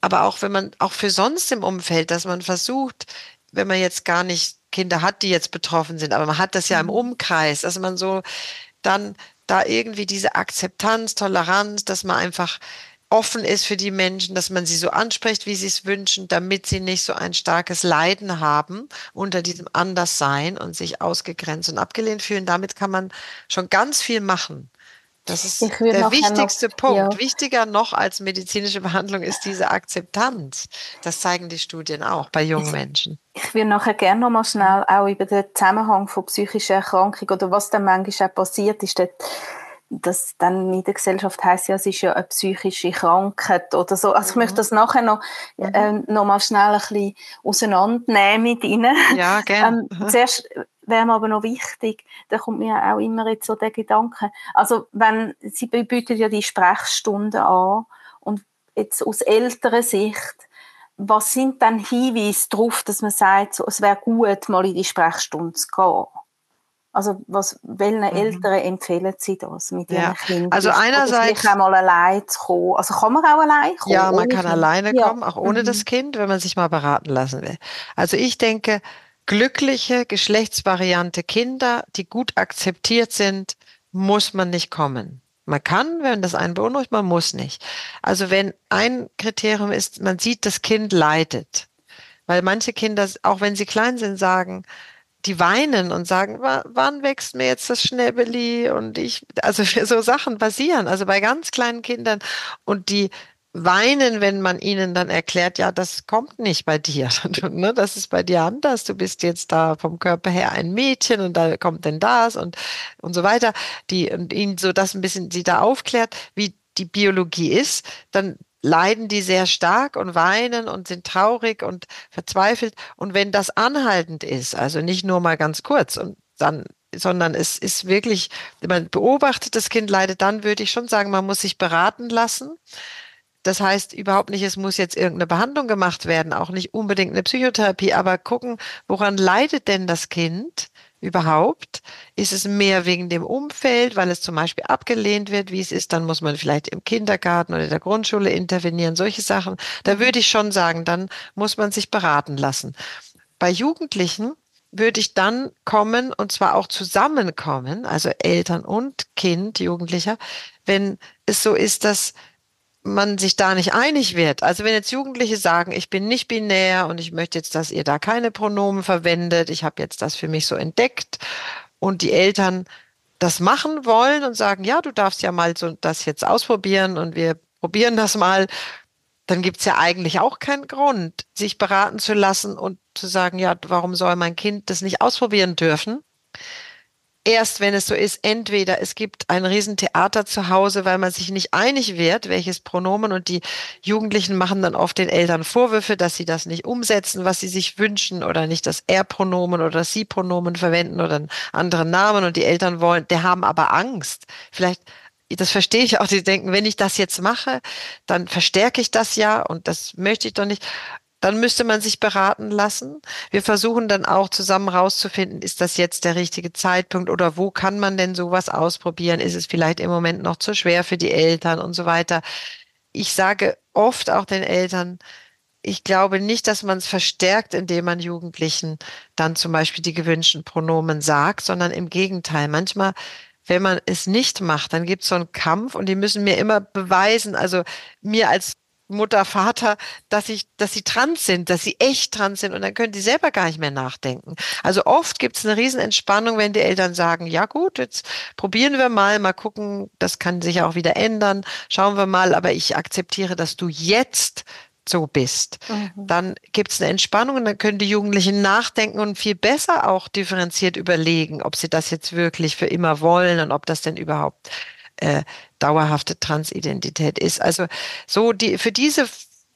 aber auch wenn man, auch für sonst im Umfeld, dass man versucht, wenn man jetzt gar nicht Kinder hat, die jetzt betroffen sind, aber man hat das ja im mhm. Umkreis, dass man so dann da irgendwie diese Akzeptanz, Toleranz, dass man einfach offen ist für die Menschen, dass man sie so anspricht, wie sie es wünschen, damit sie nicht so ein starkes Leiden haben unter diesem Anderssein und sich ausgegrenzt und abgelehnt fühlen. Damit kann man schon ganz viel machen. Das ist der wichtigste noch, Punkt. Ja. Wichtiger noch als medizinische Behandlung ist diese Akzeptanz. Das zeigen die Studien auch bei jungen Menschen. Ich würde nachher gerne noch mal schnell auch über den Zusammenhang von psychischer Erkrankung oder was dann manchmal auch passiert ist. Das dann in der Gesellschaft heißt ja, es ist ja eine psychische Krankheit oder so. Also ich möchte mhm. das nachher noch, mhm. äh, noch mal schnell ein bisschen auseinandernehmen mit Ihnen. Ja, gerne. (laughs) Ähm, zuerst wäre mir aber noch wichtig, da kommt mir auch immer jetzt so der Gedanke, also wenn, Sie bieten ja die Sprechstunden an und jetzt aus älterer Sicht, was sind dann Hinweise darauf, dass man sagt, so, es wäre gut, mal in die Sprechstunde zu gehen? Also was, welchen mhm. Eltern empfehlen Sie das mit Ihren ja. Kindern? Also einerseits auch mal allein zu kommen. Also kann man auch allein kommen? Ja, man kann kind? alleine kommen, auch ohne mhm. das Kind, wenn man sich mal beraten lassen will. Also ich denke, glückliche geschlechtsvariante Kinder, die gut akzeptiert sind, muss man nicht kommen. Man kann, wenn das einen beunruhigt, man muss nicht. Also wenn ein Kriterium ist, man sieht, das Kind leidet. Weil manche Kinder, auch wenn sie klein sind, sagen, die weinen und sagen, wann wächst mir jetzt das Schnäbeli? Und ich, also so Sachen passieren, also bei ganz kleinen Kindern und die weinen, wenn man ihnen dann erklärt, ja, das kommt nicht bei dir. (laughs) Ne, das ist bei dir anders. Du bist jetzt da vom Körper her ein Mädchen und da kommt denn das und, und so weiter. Die, und ihnen so das ein bisschen, sie da aufklärt, wie die Biologie ist, dann leiden die sehr stark und weinen und sind traurig und verzweifelt. Und wenn das anhaltend ist, also nicht nur mal ganz kurz und dann sondern es ist wirklich, man beobachtet, das Kind leidet, dann würde ich schon sagen, man muss sich beraten lassen. Das heißt überhaupt nicht, es muss jetzt irgendeine Behandlung gemacht werden, auch nicht unbedingt eine Psychotherapie, aber gucken, woran leidet denn das Kind überhaupt? Ist es mehr wegen dem Umfeld, weil es zum Beispiel abgelehnt wird, wie es ist, dann muss man vielleicht im Kindergarten oder der Grundschule intervenieren, solche Sachen. Da mhm. würde ich schon sagen, dann muss man sich beraten lassen. Bei Jugendlichen würde ich dann kommen und zwar auch zusammenkommen, also Eltern und Kind, Jugendlicher, wenn es so ist, dass man sich da nicht einig wird. Also wenn jetzt Jugendliche sagen, ich bin nicht binär und ich möchte jetzt, dass ihr da keine Pronomen verwendet, ich habe jetzt das für mich so entdeckt und die Eltern das machen wollen und sagen, ja, du darfst ja mal so das jetzt ausprobieren und wir probieren das mal, dann gibt's ja eigentlich auch keinen Grund, sich beraten zu lassen und zu sagen, ja, warum soll mein Kind das nicht ausprobieren dürfen? Erst, wenn es so ist, entweder es gibt ein Riesentheater zu Hause, weil man sich nicht einig wird, welches Pronomen und die Jugendlichen machen dann oft den Eltern Vorwürfe, dass sie das nicht umsetzen, was sie sich wünschen oder nicht das Er-Pronomen oder das Sie-Pronomen verwenden oder einen anderen Namen und die Eltern wollen, der haben aber Angst. Vielleicht das verstehe ich auch, die denken, wenn ich das jetzt mache, dann verstärke ich das ja und das möchte ich doch nicht dann müsste man sich beraten lassen. Wir versuchen dann auch zusammen rauszufinden, ist das jetzt der richtige Zeitpunkt oder wo kann man denn sowas ausprobieren? Ist es vielleicht im Moment noch zu schwer für die Eltern und so weiter? Ich sage oft auch den Eltern, ich glaube nicht, dass man es verstärkt, indem man Jugendlichen dann zum Beispiel die gewünschten Pronomen sagt, sondern im Gegenteil. Manchmal wenn man es nicht macht, dann gibt es so einen Kampf und die müssen mir immer beweisen, also mir als Mutter, Vater, dass ich, dass sie trans sind, dass sie echt trans sind und dann können die selber gar nicht mehr nachdenken. Also oft gibt es eine Riesenentspannung, wenn die Eltern sagen, ja gut, jetzt probieren wir mal, mal gucken, das kann sich auch wieder ändern, schauen wir mal, aber ich akzeptiere, dass du jetzt so bist. Mhm. Dann gibt es eine Entspannung und dann können die Jugendlichen nachdenken und viel besser auch differenziert überlegen, ob sie das jetzt wirklich für immer wollen und ob das denn überhaupt äh, dauerhafte Transidentität ist. Also so die für diese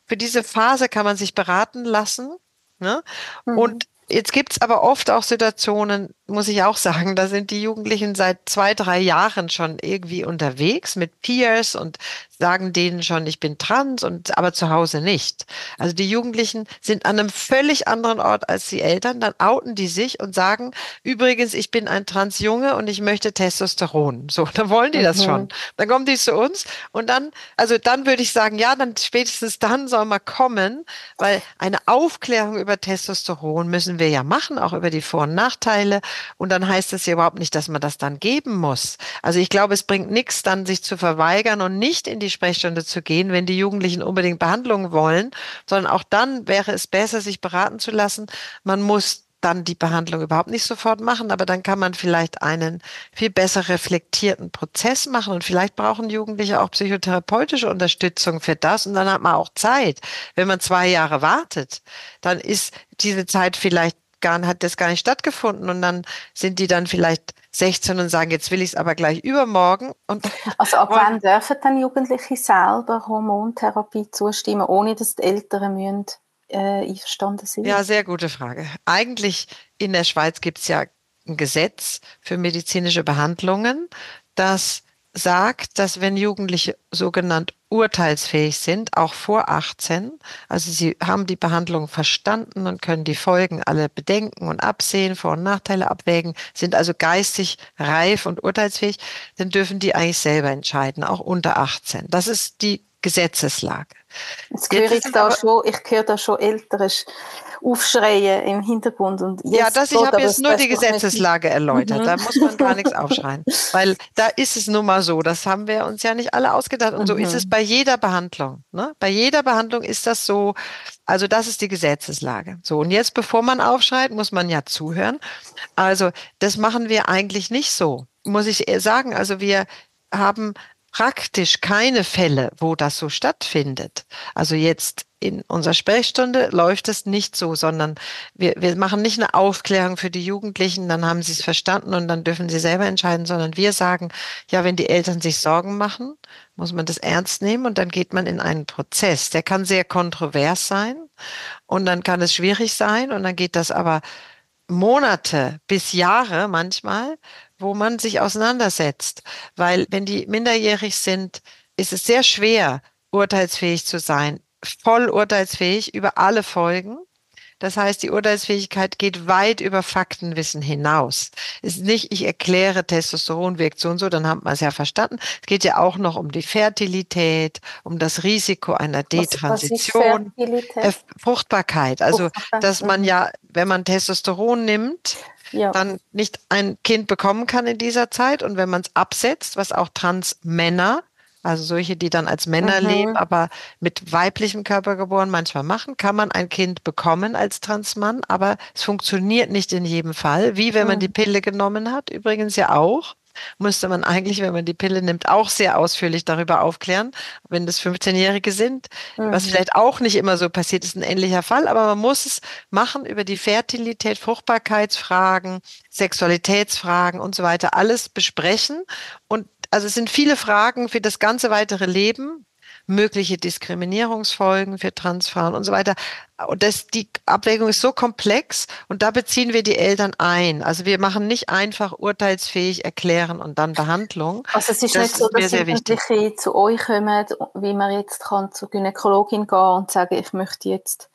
für diese Phase kann man sich beraten lassen. Ne? Mhm. Und Jetzt gibt's aber oft auch Situationen, muss ich auch sagen, da sind die Jugendlichen seit zwei, drei Jahren schon irgendwie unterwegs mit Peers und sagen denen schon, ich bin trans und aber zu Hause nicht. Also die Jugendlichen sind an einem völlig anderen Ort als die Eltern, dann outen die sich und sagen, übrigens, ich bin ein Transjunge und ich möchte Testosteron. So, (laughs) dann wollen die das mhm. schon. Dann kommen die zu uns und dann, also dann würde ich sagen, ja, dann spätestens dann soll man kommen, weil eine Aufklärung über Testosteron müssen wir ja machen, auch über die Vor- und Nachteile. Und dann heißt es ja überhaupt nicht, dass man das dann geben muss. Also ich glaube, es bringt nichts, dann sich zu verweigern und nicht in die Sprechstunde zu gehen, wenn die Jugendlichen unbedingt Behandlung wollen, sondern auch dann wäre es besser, sich beraten zu lassen. Man muss dann die Behandlung überhaupt nicht sofort machen, aber dann kann man vielleicht einen viel besser reflektierten Prozess machen und vielleicht brauchen Jugendliche auch psychotherapeutische Unterstützung für das und dann hat man auch Zeit. Wenn man zwei Jahre wartet, dann ist diese Zeit vielleicht gar, hat das gar nicht stattgefunden und dann sind die dann vielleicht 16 und sagen, jetzt will ich es aber gleich übermorgen. Und (laughs) also ab wann dürfen dann Jugendliche selber Hormontherapie zustimmen, ohne dass die Eltern müssen, äh, einverstanden sind? Ja, sehr gute Frage. Eigentlich in der Schweiz gibt es ja ein Gesetz für medizinische Behandlungen, das sagt, dass wenn Jugendliche sogenannt urteilsfähig sind, auch vor 18, also sie haben die Behandlung verstanden und können die Folgen alle bedenken und absehen, Vor- und Nachteile abwägen, sind also geistig reif und urteilsfähig, dann dürfen die eigentlich selber entscheiden, auch unter 18. Das ist die Gesetzeslage. Jetzt höre ich, da schon, ich höre da schon ältere Aufschreien im Hintergrund. Und ja, das, ich habe jetzt nur die Gesetzeslage erläutert. Mhm. Da muss man gar nichts (laughs) aufschreien. Weil da ist es nun mal so. Das haben wir uns ja nicht alle ausgedacht. Und so ist es mhm. bei jeder Behandlung. Ne? Bei jeder Behandlung ist das so. Also das ist die Gesetzeslage. So, und jetzt, bevor man aufschreit, muss man ja zuhören. Also das machen wir eigentlich nicht so, muss ich sagen. Also wir haben praktisch keine Fälle, wo das so stattfindet. Also jetzt in unserer Sprechstunde läuft es nicht so, sondern wir, wir machen nicht eine Aufklärung für die Jugendlichen, dann haben sie es verstanden und dann dürfen sie selber entscheiden, sondern wir sagen, ja, wenn die Eltern sich Sorgen machen, muss man das ernst nehmen und dann geht man in einen Prozess. Der kann sehr kontrovers sein und dann kann es schwierig sein und dann geht das aber Monate bis Jahre manchmal, wo man sich auseinandersetzt. Weil wenn die minderjährig sind, ist es sehr schwer, urteilsfähig zu sein, voll urteilsfähig über alle Folgen. Das heißt, die Urteilsfähigkeit geht weit über Faktenwissen hinaus. Es ist nicht, ich erkläre, Testosteron wirkt so und so, dann hat man es ja verstanden. Es geht ja auch noch um die Fertilität, um das Risiko einer Detransition, äh, Fruchtbarkeit. Also, Fruchtbarkeit. dass man mhm. ja, wenn man Testosteron nimmt, ja. dann nicht ein Kind bekommen kann in dieser Zeit. Und wenn man es absetzt, was auch Transmänner, also solche, die dann als Männer mhm. leben, aber mit weiblichem Körper geboren manchmal machen, kann man ein Kind bekommen als Transmann, aber es funktioniert nicht in jedem Fall, wie wenn man die mhm. Pille genommen hat, übrigens ja auch müsste man eigentlich, wenn man die Pille nimmt, auch sehr ausführlich darüber aufklären, wenn das 15-Jährige sind. Mhm. Was vielleicht auch nicht immer so passiert, ist ein ähnlicher Fall, aber man muss es machen über die Fertilität, Fruchtbarkeitsfragen, Sexualitätsfragen und so weiter, alles besprechen. Und also es sind viele Fragen für das ganze weitere Leben, mögliche Diskriminierungsfolgen für Transfrauen und so weiter. Und das, die Abwägung ist so komplex und da beziehen wir die Eltern ein. Also wir machen nicht einfach urteilsfähig erklären und dann Behandlung. Also es ist das nicht so, dass Jugendliche zu euch kommen, wie man jetzt kann zur Gynäkologin gehen und sagen, ich möchte jetzt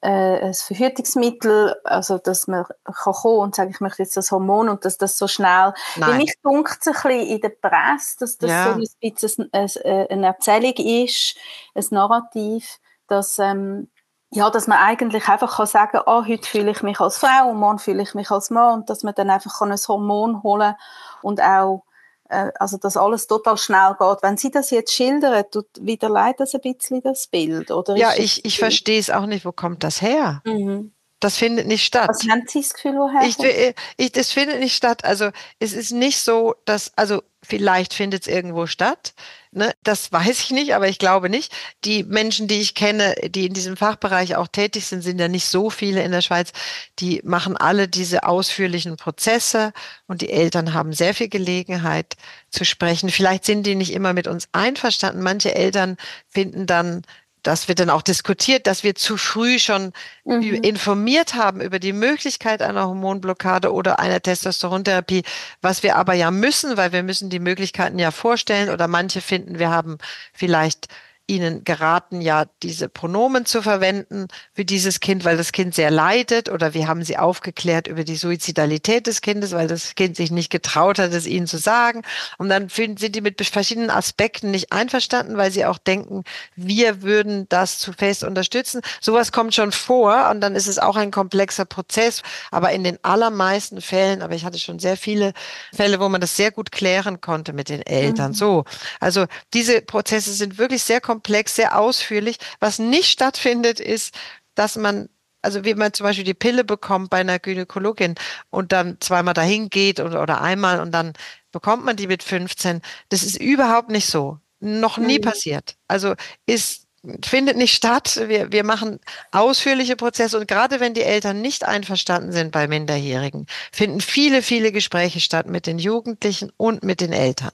äh, ein Verhütungsmittel, also dass man kann kommen und sagen, ich möchte jetzt das Hormon und dass das so schnell, Nein. mich dunkt es ein bisschen in der Presse, dass das ja. so ein bisschen eine, äh, eine Erzählung ist, ein Narrativ, dass ähm, ja, dass man eigentlich einfach kann sagen, oh, heute fühle ich mich als Frau und morgen fühle ich mich als Mann und dass man dann einfach ein Hormon holen und auch also dass alles total schnell geht. Wenn Sie das jetzt schildern, tut wieder leid das ein bisschen das Bild, oder? Ja, ich, ich verstehe es auch nicht. Wo kommt das her? Mhm. Das findet nicht statt. Was haben Sie das Gefühl, woher? Ich, äh, ich, das findet nicht statt. Also es ist nicht so, dass, also vielleicht findet es irgendwo statt. Ne? Das weiß ich nicht, aber ich glaube nicht. Die Menschen, die ich kenne, die in diesem Fachbereich auch tätig sind, sind ja nicht so viele in der Schweiz. Die machen alle diese ausführlichen Prozesse und die Eltern haben sehr viel Gelegenheit zu sprechen. Vielleicht sind die nicht immer mit uns einverstanden. Manche Eltern finden dann das wird dann auch diskutiert, dass wir zu früh schon mhm. informiert haben über die Möglichkeit einer Hormonblockade oder einer Testosterontherapie, was wir aber ja müssen, weil wir müssen die Möglichkeiten ja vorstellen oder manche finden, wir haben vielleicht ihnen geraten, ja, diese Pronomen zu verwenden für dieses Kind, weil das Kind sehr leidet oder wir haben sie aufgeklärt über die Suizidalität des Kindes, weil das Kind sich nicht getraut hat, es ihnen zu sagen. Und dann sind die mit verschiedenen Aspekten nicht einverstanden, weil sie auch denken, wir würden das zu fest unterstützen. Sowas kommt schon vor und dann ist es auch ein komplexer Prozess. Aber in den allermeisten Fällen, aber ich hatte schon sehr viele Fälle, wo man das sehr gut klären konnte mit den Eltern. Mhm. So. Also diese Prozesse sind wirklich sehr komplex komplex, sehr ausführlich. Was nicht stattfindet, ist, dass man also wie man zum Beispiel die Pille bekommt bei einer Gynäkologin und dann zweimal dahin geht oder, oder einmal und dann bekommt man die mit 15. Das ist überhaupt nicht so. Noch nie mhm. passiert. Also ist findet nicht statt. Wir, wir machen ausführliche Prozesse und gerade wenn die Eltern nicht einverstanden sind bei Minderjährigen, finden viele, viele Gespräche statt mit den Jugendlichen und mit den Eltern.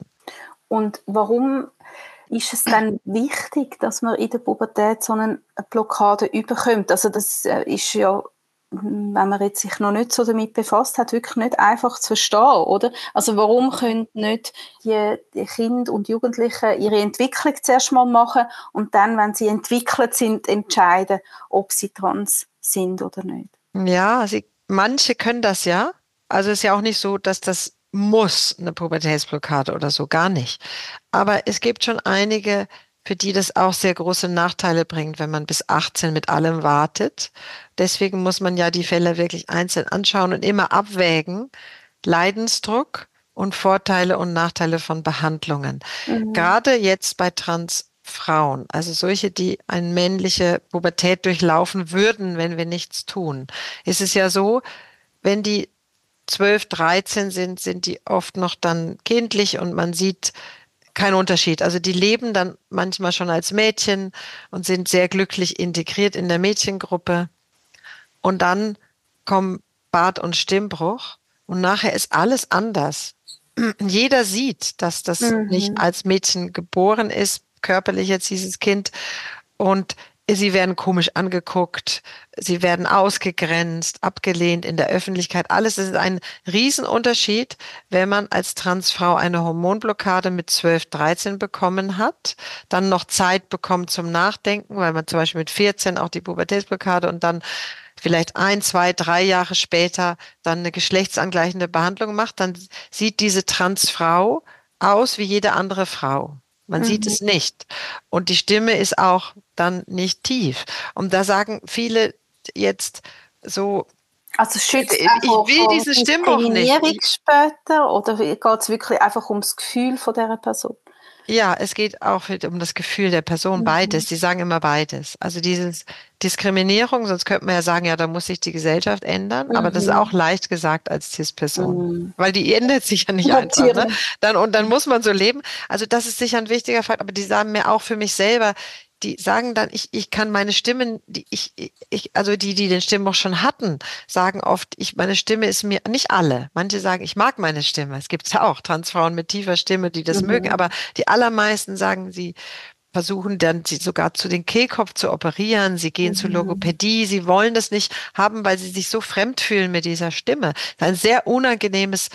Und warum ist es dann wichtig, dass man in der Pubertät so eine Blockade überkommt? Also das äh, ist ja wenn man jetzt sich noch nicht so damit befasst hat, wirklich nicht einfach zu verstehen, oder? Also warum können nicht die, die Kinder und Jugendlichen ihre Entwicklung zuerst mal machen und dann, wenn sie entwickelt sind, entscheiden, ob sie trans sind oder nicht? Ja, sie, manche können das ja. Also es ist ja auch nicht so, dass das muss eine Pubertätsblockade oder so, gar nicht. Aber es gibt schon einige, für die das auch sehr große Nachteile bringt, wenn man bis 18 mit allem wartet. Deswegen muss man ja die Fälle wirklich einzeln anschauen und immer abwägen, Leidensdruck und Vorteile und Nachteile von Behandlungen. Mhm. Gerade jetzt bei Transfrauen, also solche, die eine männliche Pubertät durchlaufen würden, wenn wir nichts tun, ist es ja so, wenn die 12, 13 sind, sind die oft noch dann kindlich und man sieht, kein Unterschied. Also die leben dann manchmal schon als Mädchen und sind sehr glücklich integriert in der Mädchengruppe. Und dann kommen Bart und Stimmbruch und nachher ist alles anders. Jeder sieht, dass das mhm. nicht als Mädchen geboren ist, körperlich jetzt dieses Kind. Und Sie werden komisch angeguckt, sie werden ausgegrenzt, abgelehnt in der Öffentlichkeit. Alles ist ein Riesenunterschied, wenn man als Transfrau eine Hormonblockade mit 12, 13 bekommen hat, dann noch Zeit bekommt zum Nachdenken, weil man zum Beispiel mit 14 auch die Pubertätsblockade und dann vielleicht ein, zwei, drei Jahre später dann eine geschlechtsangleichende Behandlung macht, dann sieht diese Transfrau aus wie jede andere Frau. Man mhm. sieht es nicht. Und die Stimme ist auch dann nicht tief. Und da sagen viele jetzt so, also schützt ich will diese Stimme nicht. später oder geht es wirklich einfach ums Gefühl von der Person? Ja, es geht auch um das Gefühl der Person, mhm. beides. Die sagen immer beides. Also dieses Diskriminierung, sonst könnte man ja sagen, ja, da muss sich die Gesellschaft ändern, mhm. aber das ist mhm. auch leicht gesagt als Cis-Person, mhm. weil die ändert sich ja nicht einfach. Ne? Dann, und dann muss man so leben. Also das ist sicher ein wichtiger Fakt, aber die sagen mir auch für mich selber, die sagen dann, ich, ich kann meine Stimmen, die ich, ich, also die, die den Stimmbruch schon hatten, sagen oft, ich, meine Stimme ist mir, nicht alle. Manche sagen, ich mag meine Stimme. Es gibt ja auch Transfrauen mit tiefer Stimme, die das mhm. mögen, aber die allermeisten sagen, sie versuchen dann sie sogar zu den Kehlkopf zu operieren, sie gehen mhm. zu Logopädie, sie wollen das nicht haben, weil sie sich so fremd fühlen mit dieser Stimme. Das ist ein sehr unangenehmes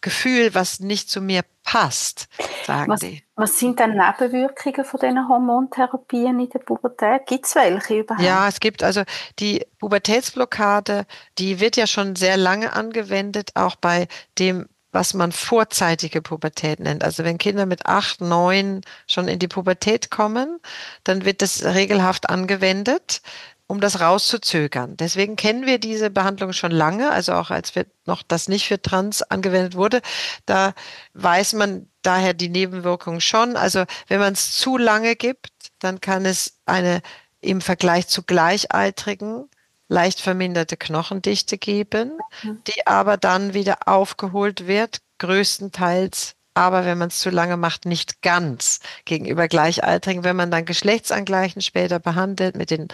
Gefühl, was nicht zu mir passt, sagen was, die. Was sind denn Nebenwirkungen von diesen Hormontherapien in der Pubertät? Gibt es welche überhaupt? Ja, es gibt also die Pubertätsblockade, die wird ja schon sehr lange angewendet, auch bei dem was man vorzeitige Pubertät nennt. Also wenn Kinder mit acht, neun schon in die Pubertät kommen, dann wird das regelhaft angewendet um das rauszuzögern. Deswegen kennen wir diese Behandlung schon lange, also auch als wir noch das nicht für Trans angewendet wurde, da weiß man daher die Nebenwirkungen schon. Also wenn man es zu lange gibt, dann kann es eine im Vergleich zu Gleichaltrigen leicht verminderte Knochendichte geben, mhm. die aber dann wieder aufgeholt wird, größtenteils aber wenn man es zu lange macht, nicht ganz gegenüber Gleichaltrigen. Wenn man dann Geschlechtsangleichen später behandelt mit den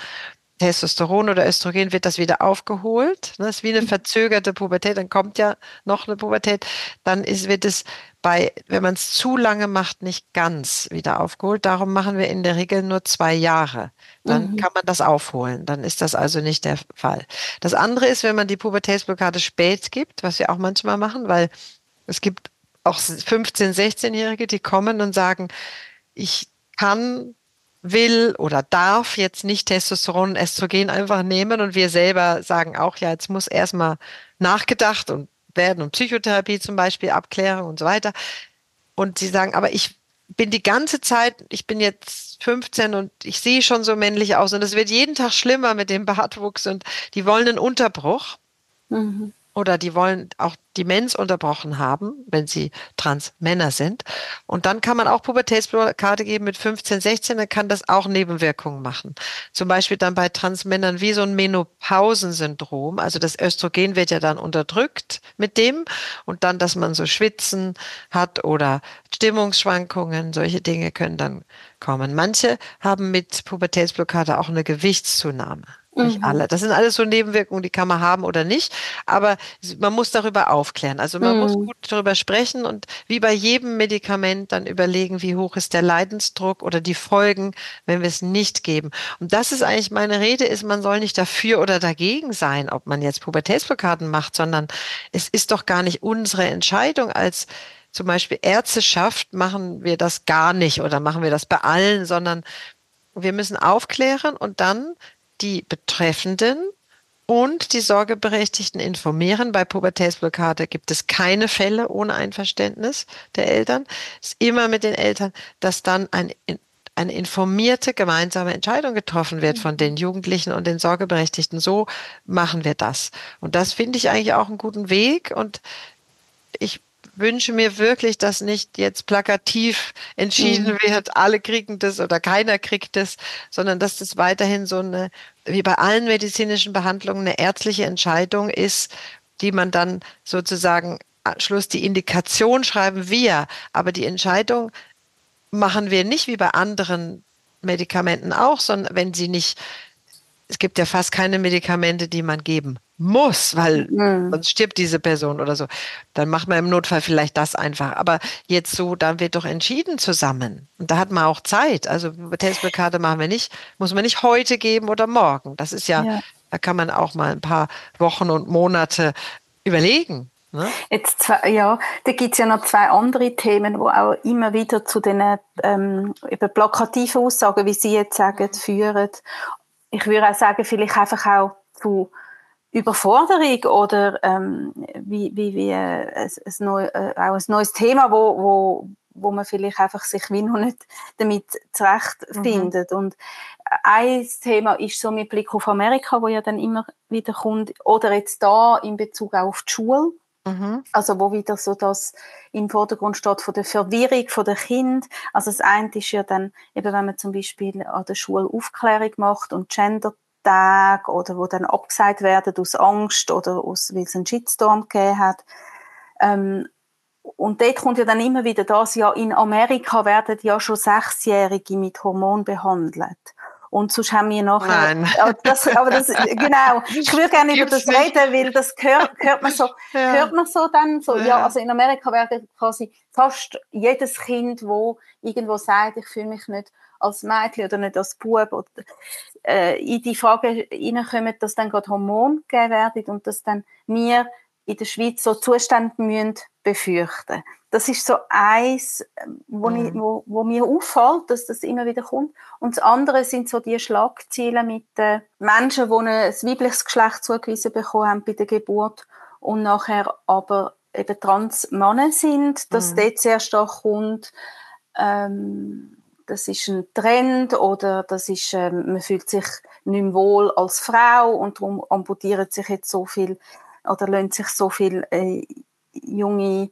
Testosteron oder Östrogen wird das wieder aufgeholt. Das ist wie eine mhm. verzögerte Pubertät, dann kommt ja noch eine Pubertät. Dann ist, wird es bei, wenn man es zu lange macht, nicht ganz wieder aufgeholt. Darum machen wir in der Regel nur zwei Jahre. Dann mhm. kann man das aufholen. Dann ist das also nicht der Fall. Das andere ist, wenn man die Pubertätsblockade spät gibt, was wir auch manchmal machen, weil es gibt auch 15-, 16-Jährige, die kommen und sagen, ich kann will oder darf jetzt nicht Testosteron und Östrogen einfach nehmen und wir selber sagen auch, ja, jetzt muss erstmal nachgedacht und werden und Psychotherapie zum Beispiel, Abklärung und so weiter. Und sie sagen, aber ich bin die ganze Zeit, ich bin jetzt 15 und ich sehe schon so männlich aus und es wird jeden Tag schlimmer mit dem Bartwuchs und die wollen einen Unterbruch. Mhm oder die wollen auch Demenz unterbrochen haben, wenn sie Transmänner sind. Und dann kann man auch Pubertätsblockade geben mit 15, 16, dann kann das auch Nebenwirkungen machen. Zum Beispiel dann bei Transmännern wie so ein Menopausensyndrom. Also das Östrogen wird ja dann unterdrückt mit dem und dann, dass man so Schwitzen hat oder Stimmungsschwankungen, solche Dinge können dann kommen. Manche haben mit Pubertätsblockade auch eine Gewichtszunahme. Nicht mhm. alle. Das sind alles so Nebenwirkungen, die kann man haben oder nicht. Aber man muss darüber aufklären. Also man mhm. muss gut darüber sprechen und wie bei jedem Medikament dann überlegen, wie hoch ist der Leidensdruck oder die Folgen, wenn wir es nicht geben. Und das ist eigentlich meine Rede, ist, man soll nicht dafür oder dagegen sein, ob man jetzt Pubertätsblockaden macht, sondern es ist doch gar nicht unsere Entscheidung als zum Beispiel Ärzteschaft machen wir das gar nicht oder machen wir das bei allen, sondern wir müssen aufklären und dann die Betreffenden und die Sorgeberechtigten informieren. Bei Pubertätsblockade gibt es keine Fälle ohne Einverständnis der Eltern. Es ist immer mit den Eltern, dass dann ein, eine informierte gemeinsame Entscheidung getroffen wird von den Jugendlichen und den Sorgeberechtigten. So machen wir das. Und das finde ich eigentlich auch einen guten Weg. Und ich wünsche mir wirklich, dass nicht jetzt plakativ entschieden mhm. wird, alle kriegen das oder keiner kriegt das, sondern dass das weiterhin so eine, wie bei allen medizinischen Behandlungen, eine ärztliche Entscheidung ist, die man dann sozusagen Schluss die Indikation schreiben wir, aber die Entscheidung machen wir nicht wie bei anderen Medikamenten auch, sondern wenn sie nicht, es gibt ja fast keine Medikamente, die man geben muss, weil mhm. sonst stirbt diese Person oder so. Dann macht man im Notfall vielleicht das einfach. Aber jetzt so, dann wird doch entschieden zusammen. Und da hat man auch Zeit. Also Testblockade machen wir nicht, muss man nicht heute geben oder morgen. Das ist ja, ja. da kann man auch mal ein paar Wochen und Monate überlegen. Ne? Jetzt zwei, ja, da gibt es ja noch zwei andere Themen, wo auch immer wieder zu den ähm, eben plakativen Aussagen, wie Sie jetzt sagen, führen. Ich würde auch sagen, vielleicht einfach auch zu Überforderung oder ähm, wie, wie, wie äh, ein, ein neu, äh, auch ein neues Thema, wo, wo, wo man vielleicht einfach sich wie noch nicht damit zurechtfindet. Mhm. Und ein Thema ist so mit Blick auf Amerika, wo ja dann immer wieder kommt, oder jetzt da in Bezug auf die Schule. Mhm. Also wo wieder so das im Vordergrund steht von der Verwirrung von der Kind. Also das eine ist ja dann eben, wenn man zum Beispiel an der Schule Aufklärung macht und Gender Tage oder wo dann abgesagt werden aus Angst oder aus, weil es einen Shitstorm gegeben hat. Ähm, und dort kommt ja dann immer wieder das, ja, in Amerika werden ja schon Sechsjährige mit Hormon behandelt. Und sonst haben wir nachher. Nein. (laughs) Aber das, aber das, genau. Ich würde gerne über das reden, weil das hört, hört man so, (laughs) ja. hört man so dann so. Ja. ja, also in Amerika werden quasi fast jedes Kind, wo irgendwo sagt, ich fühle mich nicht als Mädchen oder nicht als Bub oder, äh, in die Frage hineinkommen, dass dann gerade Hormone gegeben werden und dass dann wir in der Schweiz so Zustände müssen befürchten. Das ist so eins, wo, mhm. ich, wo, wo mir auffällt, dass das immer wieder kommt. Und das andere sind so die Schlagziele mit den Menschen, die ein weibliches Geschlecht zugewiesen bekommen haben bei der Geburt und nachher aber eben trans Männer sind, dass mhm. dort sehr stark kommt, ähm, das ist ein Trend oder das ist, ähm, man fühlt sich nicht mehr wohl als Frau und darum amputieren sich jetzt so viel oder lassen sich so viel äh, junge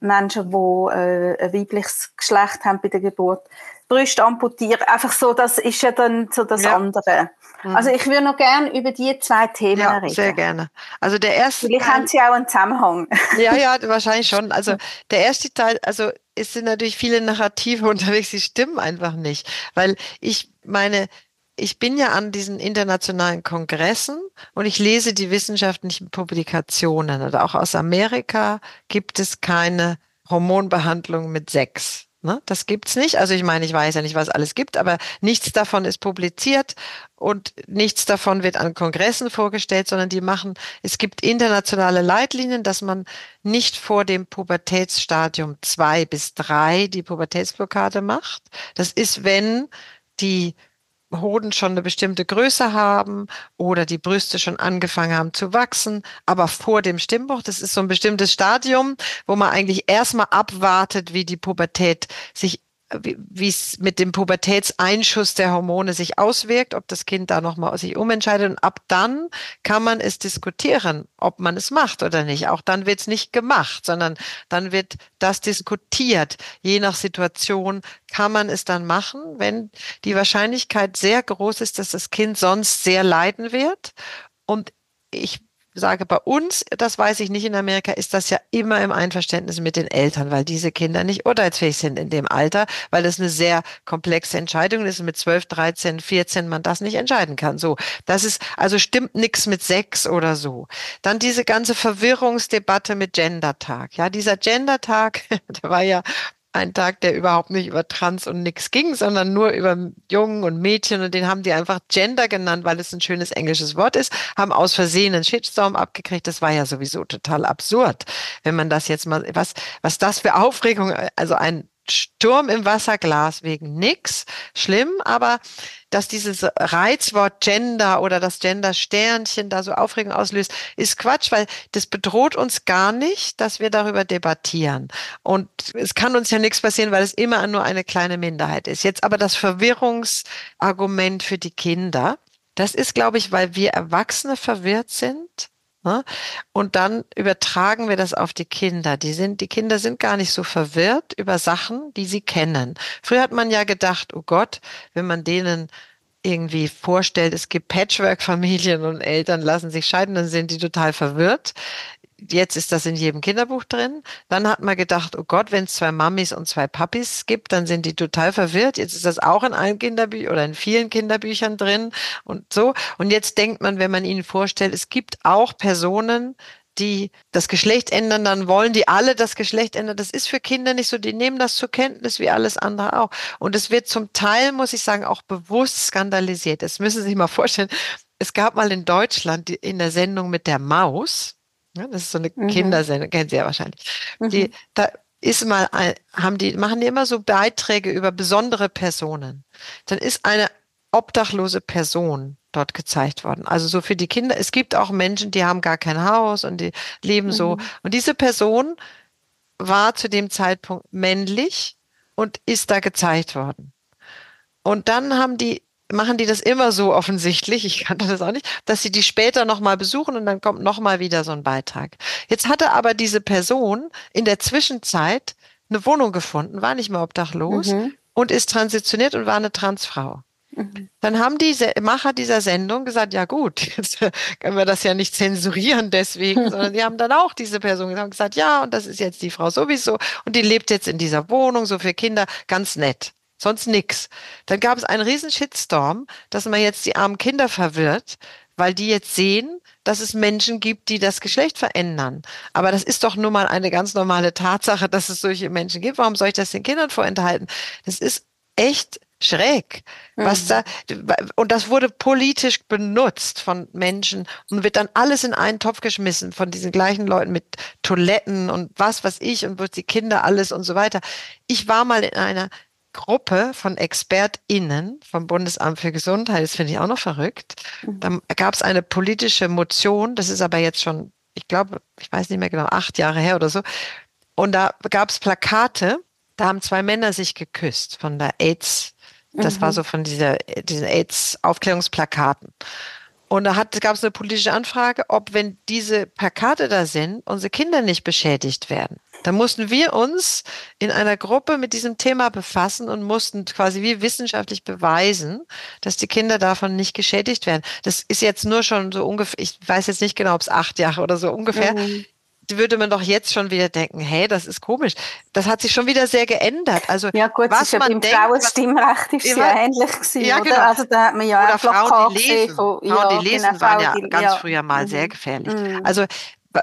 Menschen, die äh, ein weibliches Geschlecht haben bei der Geburt, Brüste amputieren. Einfach so, das ist ja dann so das ja. andere. Mhm. Also ich würde noch gerne über die zwei Themen ja, reden. sehr gerne. Also der erste Vielleicht Teil, haben Sie auch einen Zusammenhang. (laughs) Ja, ja, wahrscheinlich schon. Also der erste Teil, also es sind natürlich viele Narrative (laughs) unterwegs, die stimmen einfach nicht. Weil ich meine, ich bin ja an diesen internationalen Kongressen und ich lese die wissenschaftlichen Publikationen. Und auch aus Amerika gibt es keine Hormonbehandlung mit Sex. Ne? Das gibt's nicht. Also ich meine, ich weiß ja nicht, was alles gibt, aber nichts davon ist publiziert und nichts davon wird an Kongressen vorgestellt, sondern die machen, es gibt internationale Leitlinien, dass man nicht vor dem Pubertätsstadium zwei bis drei die Pubertätsblockade macht. Das ist, wenn die Hoden schon eine bestimmte Größe haben oder die Brüste schon angefangen haben zu wachsen, aber vor dem Stimmbruch, das ist so ein bestimmtes Stadium, wo man eigentlich erstmal abwartet, wie die Pubertät sich wie es mit dem Pubertätseinschuss der Hormone sich auswirkt, ob das Kind da nochmal sich umentscheidet. Und ab dann kann man es diskutieren, ob man es macht oder nicht. Auch dann wird es nicht gemacht, sondern dann wird das diskutiert. Je nach Situation kann man es dann machen, wenn die Wahrscheinlichkeit sehr groß ist, dass das Kind sonst sehr leiden wird. Und ich sage bei uns, das weiß ich nicht in Amerika, ist das ja immer im Einverständnis mit den Eltern, weil diese Kinder nicht urteilsfähig sind in dem Alter, weil das eine sehr komplexe Entscheidung ist mit 12, 13, 14 man das nicht entscheiden kann. So, das ist, also stimmt nichts mit sechs oder so. Dann diese ganze Verwirrungsdebatte mit Gendertag. Ja, dieser Gendertag, (laughs) der war ja ein Tag, der überhaupt nicht über Trans und nix ging, sondern nur über Jungen und Mädchen und den haben die einfach Gender genannt, weil es ein schönes englisches Wort ist, haben aus Versehen einen Shitstorm abgekriegt. Das war ja sowieso total absurd, wenn man das jetzt mal, was, was das für Aufregung, also ein Sturm im Wasserglas wegen nix, schlimm, aber dass dieses Reizwort Gender oder das Gender-Sternchen da so Aufregung auslöst, ist Quatsch, weil das bedroht uns gar nicht, dass wir darüber debattieren. Und es kann uns ja nichts passieren, weil es immer nur eine kleine Minderheit ist. Jetzt aber das Verwirrungsargument für die Kinder. Das ist, glaube ich, weil wir Erwachsene verwirrt sind? Und dann übertragen wir das auf die Kinder. Die sind, die Kinder sind gar nicht so verwirrt über Sachen, die sie kennen. Früher hat man ja gedacht, oh Gott, wenn man denen irgendwie vorstellt, es gibt Patchwork-Familien und Eltern lassen sich scheiden, dann sind die total verwirrt jetzt ist das in jedem Kinderbuch drin. Dann hat man gedacht, oh Gott, wenn es zwei Mamis und zwei Papis gibt, dann sind die total verwirrt. Jetzt ist das auch in allen Kinderbüchern oder in vielen Kinderbüchern drin und so. Und jetzt denkt man, wenn man ihnen vorstellt, es gibt auch Personen, die das Geschlecht ändern, dann wollen die alle das Geschlecht ändern. Das ist für Kinder nicht so. Die nehmen das zur Kenntnis wie alles andere auch. Und es wird zum Teil, muss ich sagen, auch bewusst skandalisiert. Das müssen Sie sich mal vorstellen. Es gab mal in Deutschland in der Sendung mit der Maus, ja, das ist so eine mhm. Kindersendung, kennen Sie ja wahrscheinlich. Mhm. Die, da ist mal, ein, haben die, machen die immer so Beiträge über besondere Personen. Dann ist eine obdachlose Person dort gezeigt worden. Also so für die Kinder. Es gibt auch Menschen, die haben gar kein Haus und die leben mhm. so. Und diese Person war zu dem Zeitpunkt männlich und ist da gezeigt worden. Und dann haben die machen die das immer so offensichtlich, ich kannte das auch nicht, dass sie die später nochmal besuchen und dann kommt nochmal wieder so ein Beitrag. Jetzt hatte aber diese Person in der Zwischenzeit eine Wohnung gefunden, war nicht mehr obdachlos mhm. und ist transitioniert und war eine Transfrau. Mhm. Dann haben die Macher dieser Sendung gesagt, ja gut, (laughs) jetzt können wir das ja nicht zensurieren deswegen, (laughs) sondern die haben dann auch diese Person gesagt, ja, und das ist jetzt die Frau sowieso und die lebt jetzt in dieser Wohnung, so für Kinder, ganz nett sonst nix. Dann gab es einen riesen Shitstorm, dass man jetzt die armen Kinder verwirrt, weil die jetzt sehen, dass es Menschen gibt, die das Geschlecht verändern. Aber das ist doch nun mal eine ganz normale Tatsache, dass es solche Menschen gibt. Warum soll ich das den Kindern vorenthalten? Das ist echt schräg, was mhm. da, und das wurde politisch benutzt von Menschen und wird dann alles in einen Topf geschmissen von diesen gleichen Leuten mit Toiletten und was, was ich und wo die Kinder alles und so weiter. Ich war mal in einer Gruppe von ExpertInnen vom Bundesamt für Gesundheit, das finde ich auch noch verrückt. Mhm. Da gab es eine politische Motion, das ist aber jetzt schon, ich glaube, ich weiß nicht mehr genau, acht Jahre her oder so. Und da gab es Plakate, da haben zwei Männer sich geküsst von der AIDS. Das mhm. war so von dieser, diesen AIDS-Aufklärungsplakaten. Und da gab es eine politische Anfrage, ob, wenn diese Plakate da sind, unsere Kinder nicht beschädigt werden. Da mussten wir uns in einer Gruppe mit diesem Thema befassen und mussten quasi wie wissenschaftlich beweisen, dass die Kinder davon nicht geschädigt werden. Das ist jetzt nur schon so ungefähr, ich weiß jetzt nicht genau, ob es acht Jahre oder so ungefähr. Mhm würde man doch jetzt schon wieder denken, hey, das ist komisch. Das hat sich schon wieder sehr geändert. Also ja gut, was ist man ja beim denkt, Frauenstimmrecht ist ja, ja ähnlich gewesen, ja, genau. oder? Also da hat man ja oder Frauen, die lesen. Von, Frauen, ja, die lesen, genau, waren ja ganz ja. früher mal mhm. sehr gefährlich. Mhm. Also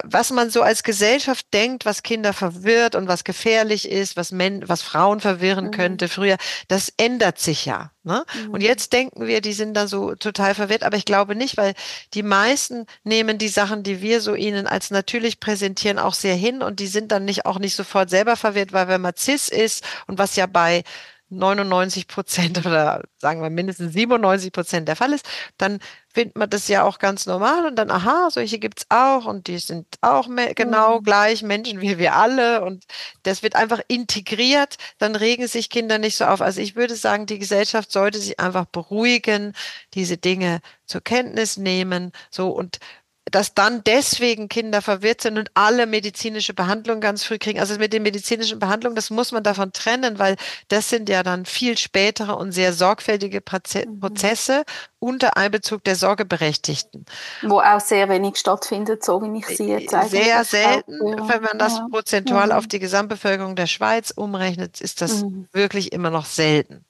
was man so als Gesellschaft denkt, was Kinder verwirrt und was gefährlich ist, was, Men was Frauen verwirren mhm. könnte früher, das ändert sich ja. Ne? Mhm. Und jetzt denken wir, die sind da so total verwirrt, aber ich glaube nicht, weil die meisten nehmen die Sachen, die wir so ihnen als natürlich präsentieren, auch sehr hin und die sind dann nicht auch nicht sofort selber verwirrt, weil wenn man cis ist und was ja bei 99 Prozent (laughs) oder sagen wir mindestens 97 Prozent der Fall ist, dann findet man das ja auch ganz normal und dann, aha, solche gibt's auch und die sind auch genau mhm. gleich Menschen wie wir alle und das wird einfach integriert, dann regen sich Kinder nicht so auf. Also ich würde sagen, die Gesellschaft sollte sich einfach beruhigen, diese Dinge zur Kenntnis nehmen, so und dass dann deswegen Kinder verwirrt sind und alle medizinische Behandlungen ganz früh kriegen. Also mit den medizinischen Behandlungen, das muss man davon trennen, weil das sind ja dann viel spätere und sehr sorgfältige mhm. Prozesse unter Einbezug der Sorgeberechtigten. Wo auch sehr wenig stattfindet, so wie ich sie jetzt eigentlich. Sehr selten, wenn man das ja. prozentual mhm. auf die Gesamtbevölkerung der Schweiz umrechnet, ist das mhm. wirklich immer noch selten.